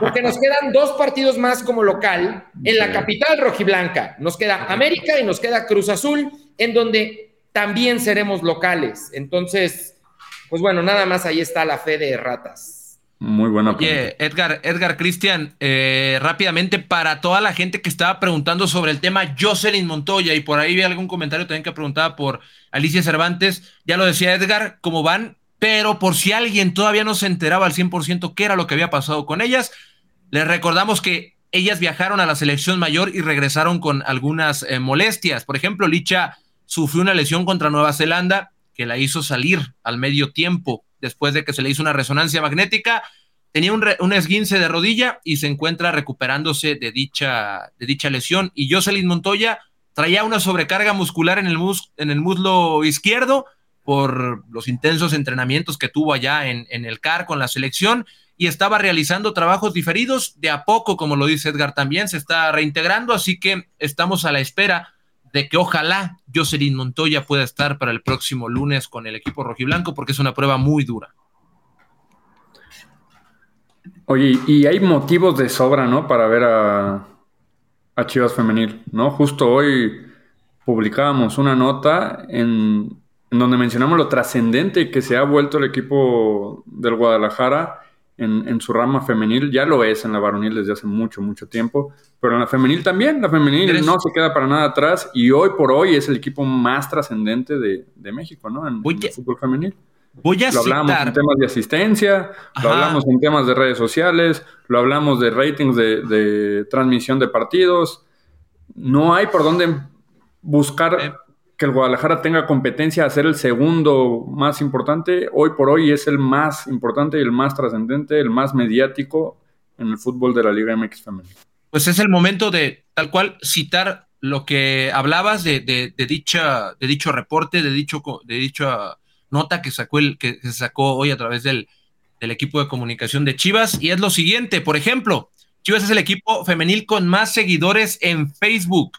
Speaker 3: Porque nos quedan dos partidos más como local en la capital rojiblanca. Nos queda América y nos queda Cruz Azul, en donde también seremos locales. Entonces, pues bueno, nada más ahí está la fe de ratas.
Speaker 2: Muy buena
Speaker 1: Oye, Edgar, Edgar Cristian, eh, rápidamente para toda la gente que estaba preguntando sobre el tema Jocelyn Montoya y por ahí vi algún comentario también que preguntaba por Alicia Cervantes, ya lo decía Edgar, cómo van, pero por si alguien todavía no se enteraba al 100% qué era lo que había pasado con ellas, les recordamos que ellas viajaron a la selección mayor y regresaron con algunas eh, molestias. Por ejemplo, Licha sufrió una lesión contra Nueva Zelanda que la hizo salir al medio tiempo después de que se le hizo una resonancia magnética. Tenía un, esguince de rodilla y se encuentra recuperándose de dicha, de dicha lesión. Y Jocelyn Montoya traía una sobrecarga muscular en el, en el muslo izquierdo por los intensos entrenamientos que tuvo allá en, en el CAR con la selección y estaba realizando trabajos diferidos. De a poco, como lo dice Edgar también, se está reintegrando, así que estamos a la espera de que ojalá Jocelyn Montoya pueda estar para el próximo lunes con el equipo rojiblanco, porque es una prueba muy dura.
Speaker 2: Oye, y hay motivos de sobra, ¿no? Para ver a, a Chivas Femenil, ¿no? Justo hoy publicábamos una nota en, en donde mencionamos lo trascendente que se ha vuelto el equipo del Guadalajara en, su rama femenil, ya lo es en la varonil desde hace mucho, mucho tiempo, pero en la femenil también, la femenil no se queda para nada atrás y hoy por hoy es el equipo más trascendente de, México, ¿no? En, el fútbol femenil.
Speaker 1: Voy a
Speaker 2: lo hablamos en temas de asistencia, lo hablamos en temas de redes sociales, lo hablamos de ratings de, de transmisión de partidos. No hay por dónde buscar eh, que el Guadalajara tenga competencia a ser el segundo más importante, hoy por hoy es el más importante y el más trascendente, el más mediático en el fútbol de la Liga MX femenina.
Speaker 1: Pues es el momento de tal cual citar lo que hablabas de, de, dicha, de dicho reporte, de, dicho, de dicha nota que sacó, el, que se sacó hoy a través del equipo de comunicación de Chivas, y es lo siguiente, por ejemplo, Chivas es el equipo femenil con más seguidores en Facebook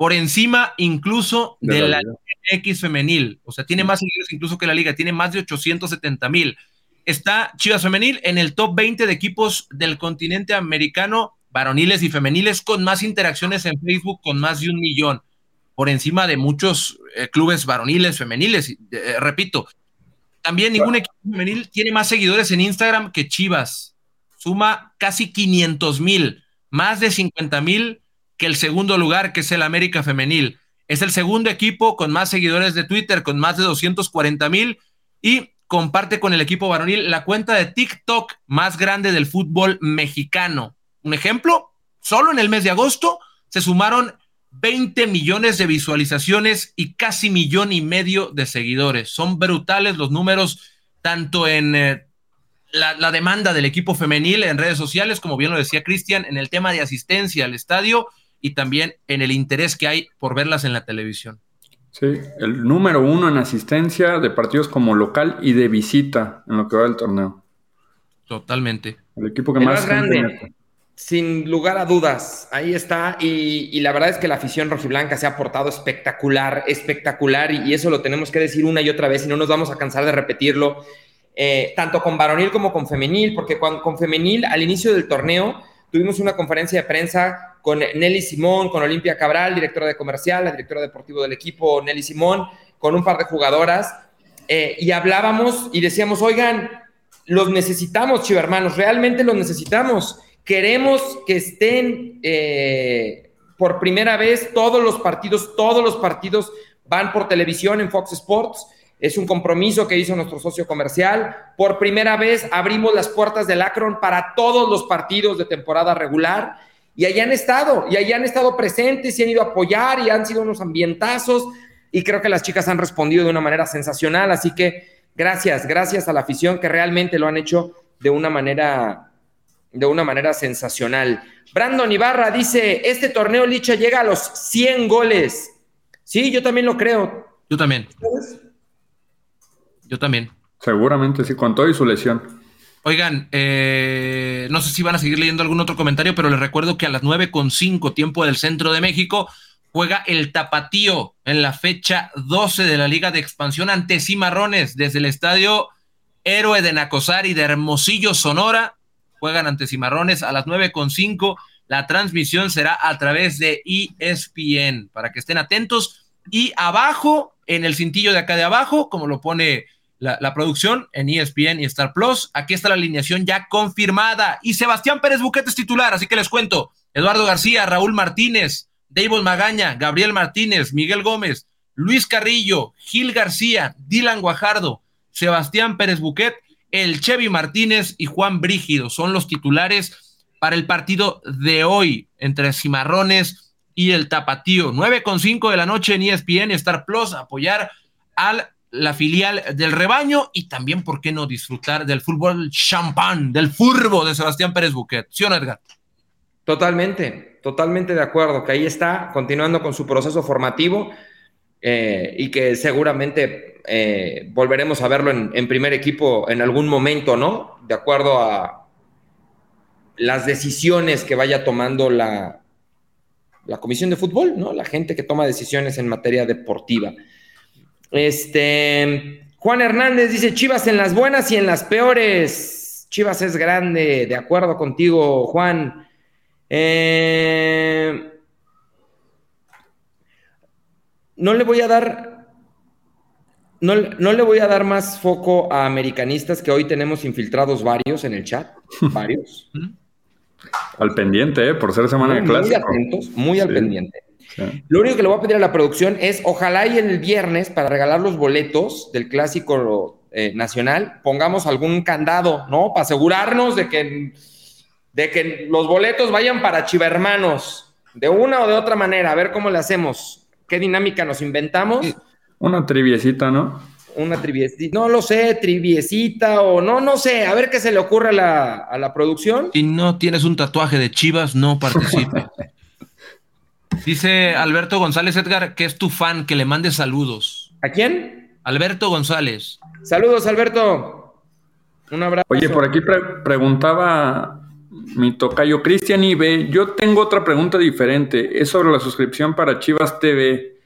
Speaker 1: por encima incluso de, la, X femenil. O sea, tiene más seguidores incluso que la liga, tiene más de 870 mil. Está Chivas Femenil en el top 20 de equipos del continente americano, varoniles y femeniles, con más interacciones en Facebook, con más de un millón, por encima de muchos eh, clubes varoniles, femeniles. Eh, repito, también ningún equipo femenil tiene más seguidores en Instagram que Chivas. Suma casi 500 mil, más de 50 mil que el segundo lugar, que es el América Femenil. Es el segundo equipo con más seguidores de Twitter, con más de 240 mil, y comparte con el equipo varonil la cuenta de TikTok más grande del fútbol mexicano. Un ejemplo, solo en el mes de agosto se sumaron 20 millones de visualizaciones y casi millón y medio de seguidores. Son brutales los números, tanto en eh, la, la, demanda del equipo femenil en redes sociales, como bien lo decía Cristian, en el tema de asistencia al estadio y también en el interés que hay por verlas en la televisión.
Speaker 2: Sí, el número uno en asistencia de partidos como local y de visita en lo que va del torneo.
Speaker 1: Totalmente.
Speaker 2: El equipo que más,
Speaker 3: grande. Sin lugar a dudas, ahí está. Y, la verdad es que la afición rojiblanca se ha portado espectacular, espectacular. Y, eso lo tenemos que decir una y otra vez y no nos vamos a cansar de repetirlo, eh, tanto con varonil como con femenil, porque con femenil al inicio del torneo tuvimos una conferencia de prensa con Nelly Simón, con Olimpia Cabral, directora de comercial, la directora deportivo del equipo, Nelly Simón, con un par de jugadoras, eh, y hablábamos y decíamos, oigan, los necesitamos, chivermanos, realmente los necesitamos. Queremos que estén eh, por primera vez todos los partidos, todos los partidos van por televisión en Fox Sports. Es un compromiso que hizo nuestro socio comercial. Por primera vez abrimos las puertas del Akron para todos los partidos de temporada regular y ahí han estado, y ahí han estado presentes y han ido a apoyar y han sido unos ambientazos y creo que las chicas han respondido de una manera sensacional, así que gracias, gracias a la afición que realmente lo han hecho de una manera de una manera sensacional. Brandon Ibarra dice, este torneo Licha llega a los 100 goles. Sí, yo también lo creo.
Speaker 1: Yo también. Yo también.
Speaker 2: Seguramente sí, con todo y su lesión.
Speaker 1: Oigan, eh, no sé si van a seguir leyendo algún otro comentario, pero les recuerdo que a las con cinco, tiempo del centro de México, juega el Tapatío en la fecha 12 de la Liga de Expansión ante Cimarrones desde el estadio Héroe de Nacosari de Hermosillo, Sonora. Juegan ante Cimarrones a las con cinco. La transmisión será a través de ESPN para que estén atentos. Y abajo, en el cintillo de acá de abajo, como lo pone la, producción en ESPN y Star Plus. Aquí está la alineación ya confirmada. Y Sebastián Pérez Buquete es titular, así que les cuento. Eduardo García, Raúl Martínez, David Magaña, Gabriel Martínez, Miguel Gómez, Luis Carrillo, Gil García, Dylan Guajardo, Sebastián Pérez Buquet, el Chevy Martínez y Juan Brígido son los titulares para el partido de hoy entre Cimarrones y el Tapatío. 9 con 5 de la noche en ESPN Star Plus, apoyar a la filial del rebaño y también, ¿por qué no disfrutar del fútbol champán, del furbo de Sebastián Pérez Buquet? ¿Sí o no, Edgar?
Speaker 3: Totalmente, totalmente de acuerdo, que ahí está, continuando con su proceso formativo eh, y que seguramente eh, volveremos a verlo en, en, primer equipo en algún momento, ¿no? De acuerdo a las decisiones que vaya tomando la, la comisión de fútbol, ¿no? La gente que toma decisiones en materia deportiva. Este, Juan Hernández dice, Chivas en las buenas y en las peores. Chivas es grande, de acuerdo contigo, Juan. Eh, no le voy a dar. No, no, le voy a dar más foco a americanistas que hoy tenemos infiltrados varios en el chat. Varios.
Speaker 2: al pendiente, ¿eh? por ser semana de clase.
Speaker 3: Muy atentos, muy al pendiente. Sí. Lo único que le voy a pedir a la producción es, ojalá y el viernes, para regalar los boletos del clásico eh, nacional, pongamos algún candado, ¿no? Para asegurarnos de que de que los boletos vayan para chivermanos, de una o de otra manera, a ver cómo le hacemos, qué dinámica nos inventamos.
Speaker 2: Una triviecita, ¿no?
Speaker 3: Una triviecita, no lo sé, triviecita o no, no sé, a ver qué se le ocurre a la, a la producción.
Speaker 1: Si no tienes un tatuaje de chivas, no participe. Dice Alberto González Edgar que es tu fan, que le mande saludos.
Speaker 3: ¿A quién?
Speaker 1: Alberto González.
Speaker 3: Saludos, Alberto. Un abrazo.
Speaker 2: Oye, por aquí pre preguntaba mi tocayo Cristian Ibe, yo tengo otra pregunta diferente. Es sobre la suscripción para Chivas TV.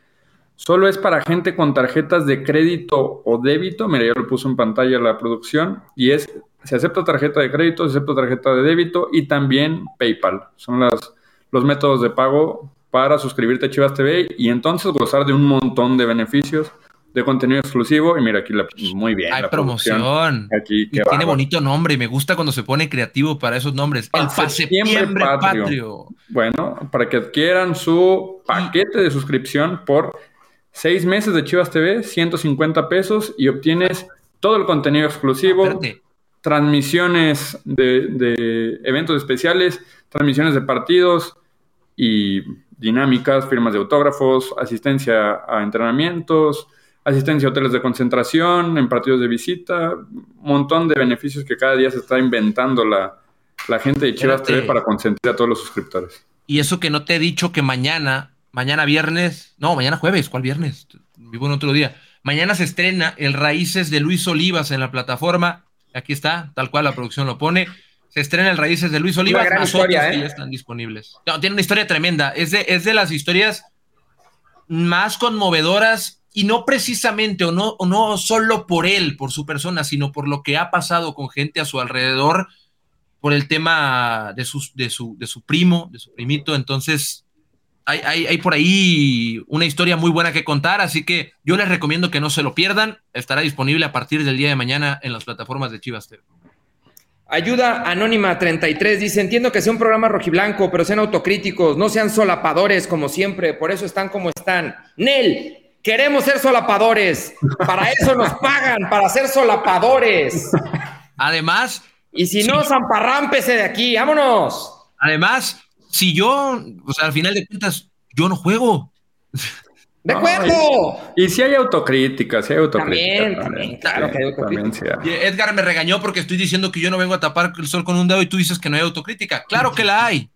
Speaker 2: ¿Solo es para gente con tarjetas de crédito o débito? Mira, ya lo puso en pantalla la producción. Y es, se acepta tarjeta de crédito, se acepta tarjeta de débito y también PayPal. Son las, los métodos de pago para suscribirte a Chivas TV y entonces gozar de un montón de beneficios de contenido exclusivo. Y mira, aquí la, muy bien.
Speaker 1: Hay
Speaker 2: la
Speaker 1: promoción.
Speaker 2: Aquí,
Speaker 1: y tiene bonito nombre y me gusta cuando se pone creativo para esos nombres. El septiembre patrio. patrio.
Speaker 2: Bueno, para que adquieran su paquete de suscripción por seis meses de Chivas TV, 150 pesos y obtienes todo el contenido exclusivo.
Speaker 1: Espérate.
Speaker 2: Transmisiones de, de eventos especiales, transmisiones de partidos y dinámicas, firmas de autógrafos, asistencia a entrenamientos, asistencia a hoteles de concentración, en partidos de visita, un montón de beneficios que cada día se está inventando la, la gente de Chivas TV para consentir a todos los suscriptores.
Speaker 1: Y eso que no te he dicho que mañana, mañana viernes, no, mañana jueves, ¿cuál viernes? Vivo en otro día. Mañana se estrena el Raíces de Luis Olivas en la plataforma. Aquí está, tal cual la producción lo pone. Se estrena el Raíces de Luis Olivas, más
Speaker 3: historia,
Speaker 1: otros que
Speaker 3: ¿eh?
Speaker 1: ya están disponibles. No, tiene una historia tremenda. Es de, es de las historias más conmovedoras y no precisamente o no, o no solo por él, por su persona, sino por lo que ha pasado con gente a su alrededor, por el tema de, sus, de, su, de su primo, de su primito. Entonces, hay, hay, hay, por ahí una historia muy buena que contar, así que yo les recomiendo que no se lo pierdan. Estará disponible a partir del día de mañana en las plataformas de Chivas TV.
Speaker 3: Ayuda Anónima 33 dice, entiendo que sea un programa rojiblanco, pero sean autocríticos, no sean solapadores como siempre, por eso están como están. Nel, queremos ser solapadores, para eso nos pagan, para ser solapadores.
Speaker 1: Además...
Speaker 3: Y si no, zamparrámpese de aquí, vámonos.
Speaker 1: Además, si yo, o sea, al final de cuentas, yo no juego.
Speaker 3: ¡De acuerdo!
Speaker 2: Y, y, si hay autocrítica, si hay autocrítica.
Speaker 3: También, también, claro que hay autocrítica.
Speaker 1: Sí. Edgar me regañó porque estoy diciendo que yo no vengo a tapar el sol con un dedo y tú dices que no hay autocrítica. Claro que la hay.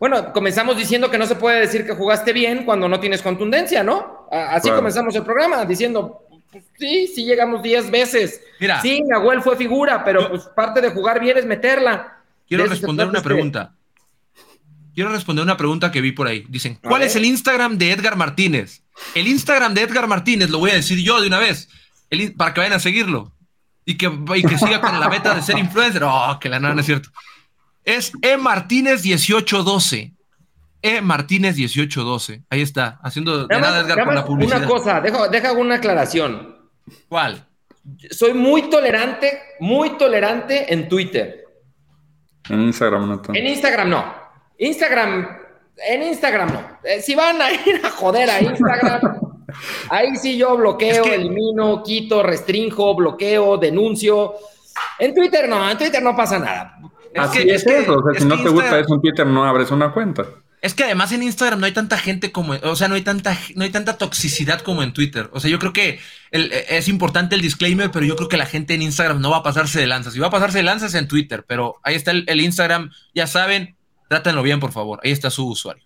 Speaker 3: Bueno, comenzamos diciendo que no se puede decir que jugaste bien cuando no tienes contundencia, ¿no? Así comenzamos el programa, diciendo, pues, sí, sí llegamos 10 veces.
Speaker 1: Mira,
Speaker 3: sí, Nahuel fue figura, pero pues parte de jugar bien es meterla.
Speaker 1: Quiero responder una pregunta. Quiero responder una pregunta que vi por ahí. Dicen, ¿cuál es el Instagram de Edgar Martínez? El Instagram de Edgar Martínez, lo voy a decir yo de una vez, el, para que vayan a seguirlo. Y que, y que siga con la meta de ser influencer. Oh, que la nada no es cierto. Es E Martínez 1812. E Martínez 1812. Ahí está, haciendo de nada, Edgar, con la publicidad.
Speaker 3: Una cosa, deja, deja una aclaración.
Speaker 1: ¿Cuál?
Speaker 3: soy muy tolerante, muy tolerante en Twitter.
Speaker 2: En Instagram no tanto.
Speaker 3: En Instagram no. Instagram, en Instagram no. Eh, si van a ir a joder a Instagram, ahí sí yo bloqueo,
Speaker 1: Es que-
Speaker 3: elimino, quito, restringo, bloqueo, denuncio. En Twitter no, en Twitter no pasa nada.
Speaker 1: Es
Speaker 2: Así
Speaker 1: que-
Speaker 2: es,
Speaker 1: es que-
Speaker 2: eso. O sea,
Speaker 1: es
Speaker 2: si no te gusta eso en Twitter, no abres una cuenta.
Speaker 1: Es que además en Instagram no hay tanta gente como, o sea, no hay tanta, no hay tanta toxicidad como en Twitter. O sea, yo creo que el- es importante el disclaimer, pero yo creo que la gente en Instagram no va a pasarse de lanzas. Si va a pasarse de lanzas en Twitter, pero ahí está el, el Instagram, ya saben, trátenlo bien, por favor. Ahí está su usuario.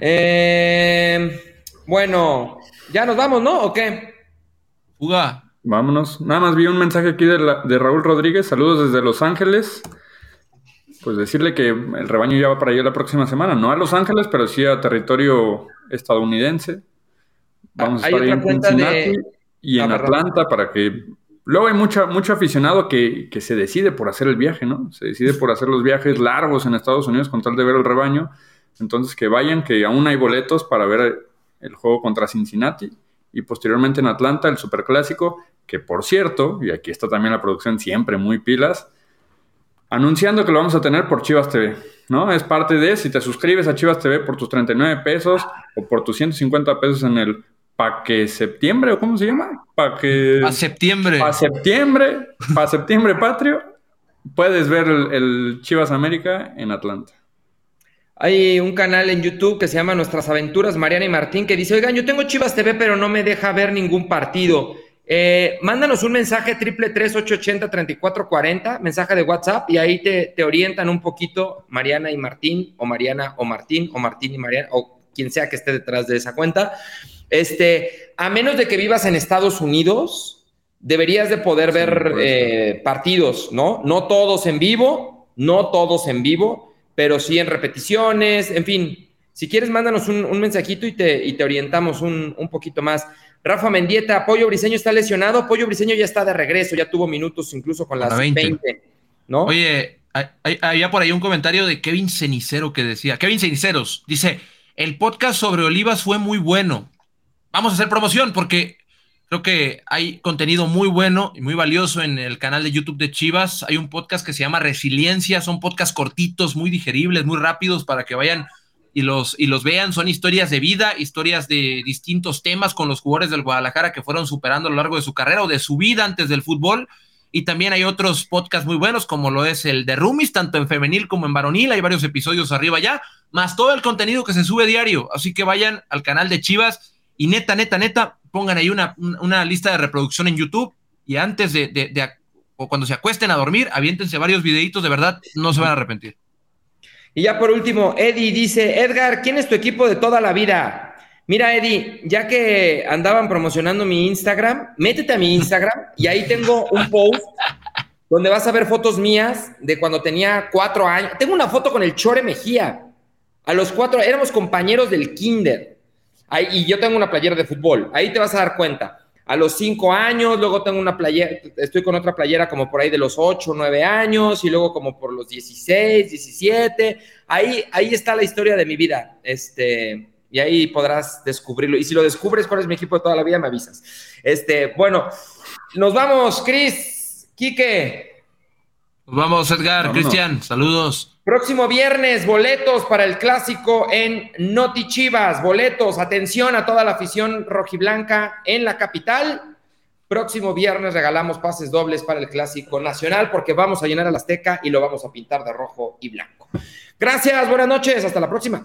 Speaker 3: Eh, bueno, ya nos vamos, ¿no? ¿O qué?
Speaker 1: Fuga.
Speaker 2: Vámonos. Nada más vi un mensaje aquí de, la- de Raúl Rodríguez. Saludos desde Los Ángeles. Pues decirle que el rebaño ya va para allá la próxima semana. No a Los Ángeles, pero sí a territorio estadounidense. Vamos a estar ahí en
Speaker 3: de-
Speaker 2: Cincinnati y en
Speaker 3: Ah.
Speaker 2: Atlanta para que... Luego hay mucha, mucho aficionado que, que se decide por hacer el viaje, ¿no? Se decide por hacer los viajes largos en Estados Unidos con tal de ver el rebaño. Entonces que vayan, que aún hay boletos para ver el juego contra Cincinnati y posteriormente en Atlanta el Superclásico, que por cierto, y aquí está también la producción siempre muy pilas, anunciando que lo vamos a tener por Chivas TV, ¿no? Es parte de, si te suscribes a Chivas TV por tus 39 pesos o por tus 150 pesos en el Paque Septiembre, ¿o cómo se llama? Paque...
Speaker 1: A septiembre.
Speaker 2: Para septiembre, para septiembre patrio, puedes ver el, el Chivas América en Atlanta.
Speaker 3: Hay un canal en YouTube que se llama Nuestras Aventuras, Mariana y Martín, que dice, oigan, yo tengo Chivas TV, pero no me deja ver ningún partido. Eh, mándanos un mensaje triple tres ocho ochenta treinta y cuatro cuarenta, mensaje de WhatsApp, y ahí te, te orientan un poquito Mariana y Martín, o Mariana o Martín, o Martín y Mariana, o quien sea que esté detrás de esa cuenta. Este, a menos de que vivas en Estados Unidos, deberías de poder
Speaker 2: Sí,
Speaker 3: ver eh, partidos, ¿no? No todos en vivo, no todos en vivo, pero sí en repeticiones, en fin. Si quieres, mándanos un, un mensajito y te, y te orientamos un, un poquito más. Rafa Mendieta, Pollo Briseño está lesionado. Pollo Briseño ya está de regreso, ya tuvo minutos incluso con las
Speaker 1: Para
Speaker 3: 20.
Speaker 1: 20.
Speaker 3: ¿no?
Speaker 1: Oye, hay- hay- había por ahí un comentario de Kevin Cenicero que decía, Kevin Ceniceros, dice, el podcast sobre Olivas fue muy bueno. Vamos a hacer promoción porque creo que hay contenido muy bueno y muy valioso en el canal de YouTube de Chivas. Hay un podcast que se llama Resiliencia, son podcasts cortitos, muy digeribles, muy rápidos para que vayan y los, y los vean. Son historias de vida, historias de distintos temas con los jugadores del Guadalajara que fueron superando a lo largo de su carrera o de su vida antes del fútbol. Y también hay otros podcasts muy buenos, como lo es el de Rumis, tanto en femenil como en varonil. Hay varios episodios arriba ya, más todo el contenido que se sube diario. Así que vayan al canal de Chivas y neta, neta, neta, pongan ahí una, una lista de reproducción en YouTube y antes de, de- de- o cuando se acuesten a dormir, aviéntense varios videitos, de verdad, no se van a arrepentir.
Speaker 3: Y ya por último, Eddie dice, Edgar, ¿quién es tu equipo de toda la vida? Mira, Eddie, ya que andaban promocionando mi Instagram, métete a mi Instagram y ahí tengo un post donde vas a ver fotos mías de cuando tenía cuatro años. Tengo una foto con el Chore Mejía. A los cuatro, éramos compañeros del kinder. Ahí, y yo tengo una playera de fútbol. Ahí te vas a dar cuenta. A los cinco años, luego tengo una playera, estoy con otra playera como por ahí de los ocho, nueve años, y luego como por los 16, 17. Ahí, ahí está la historia de mi vida. Este, y ahí podrás descubrirlo. Y si lo descubres cuál es mi equipo de toda la vida, me avisas. Este, bueno, nos vamos, Cris, Quique.
Speaker 1: Nos vamos, Edgar,
Speaker 2: Vámonos.
Speaker 1: Cristian, saludos.
Speaker 3: Próximo viernes, boletos para el clásico en Noti Chivas. Boletos, atención a toda la afición rojiblanca en la capital. Próximo viernes regalamos pases dobles para el clásico nacional porque vamos a llenar al Azteca y lo vamos a pintar de rojo y blanco. Gracias, buenas noches, hasta la próxima.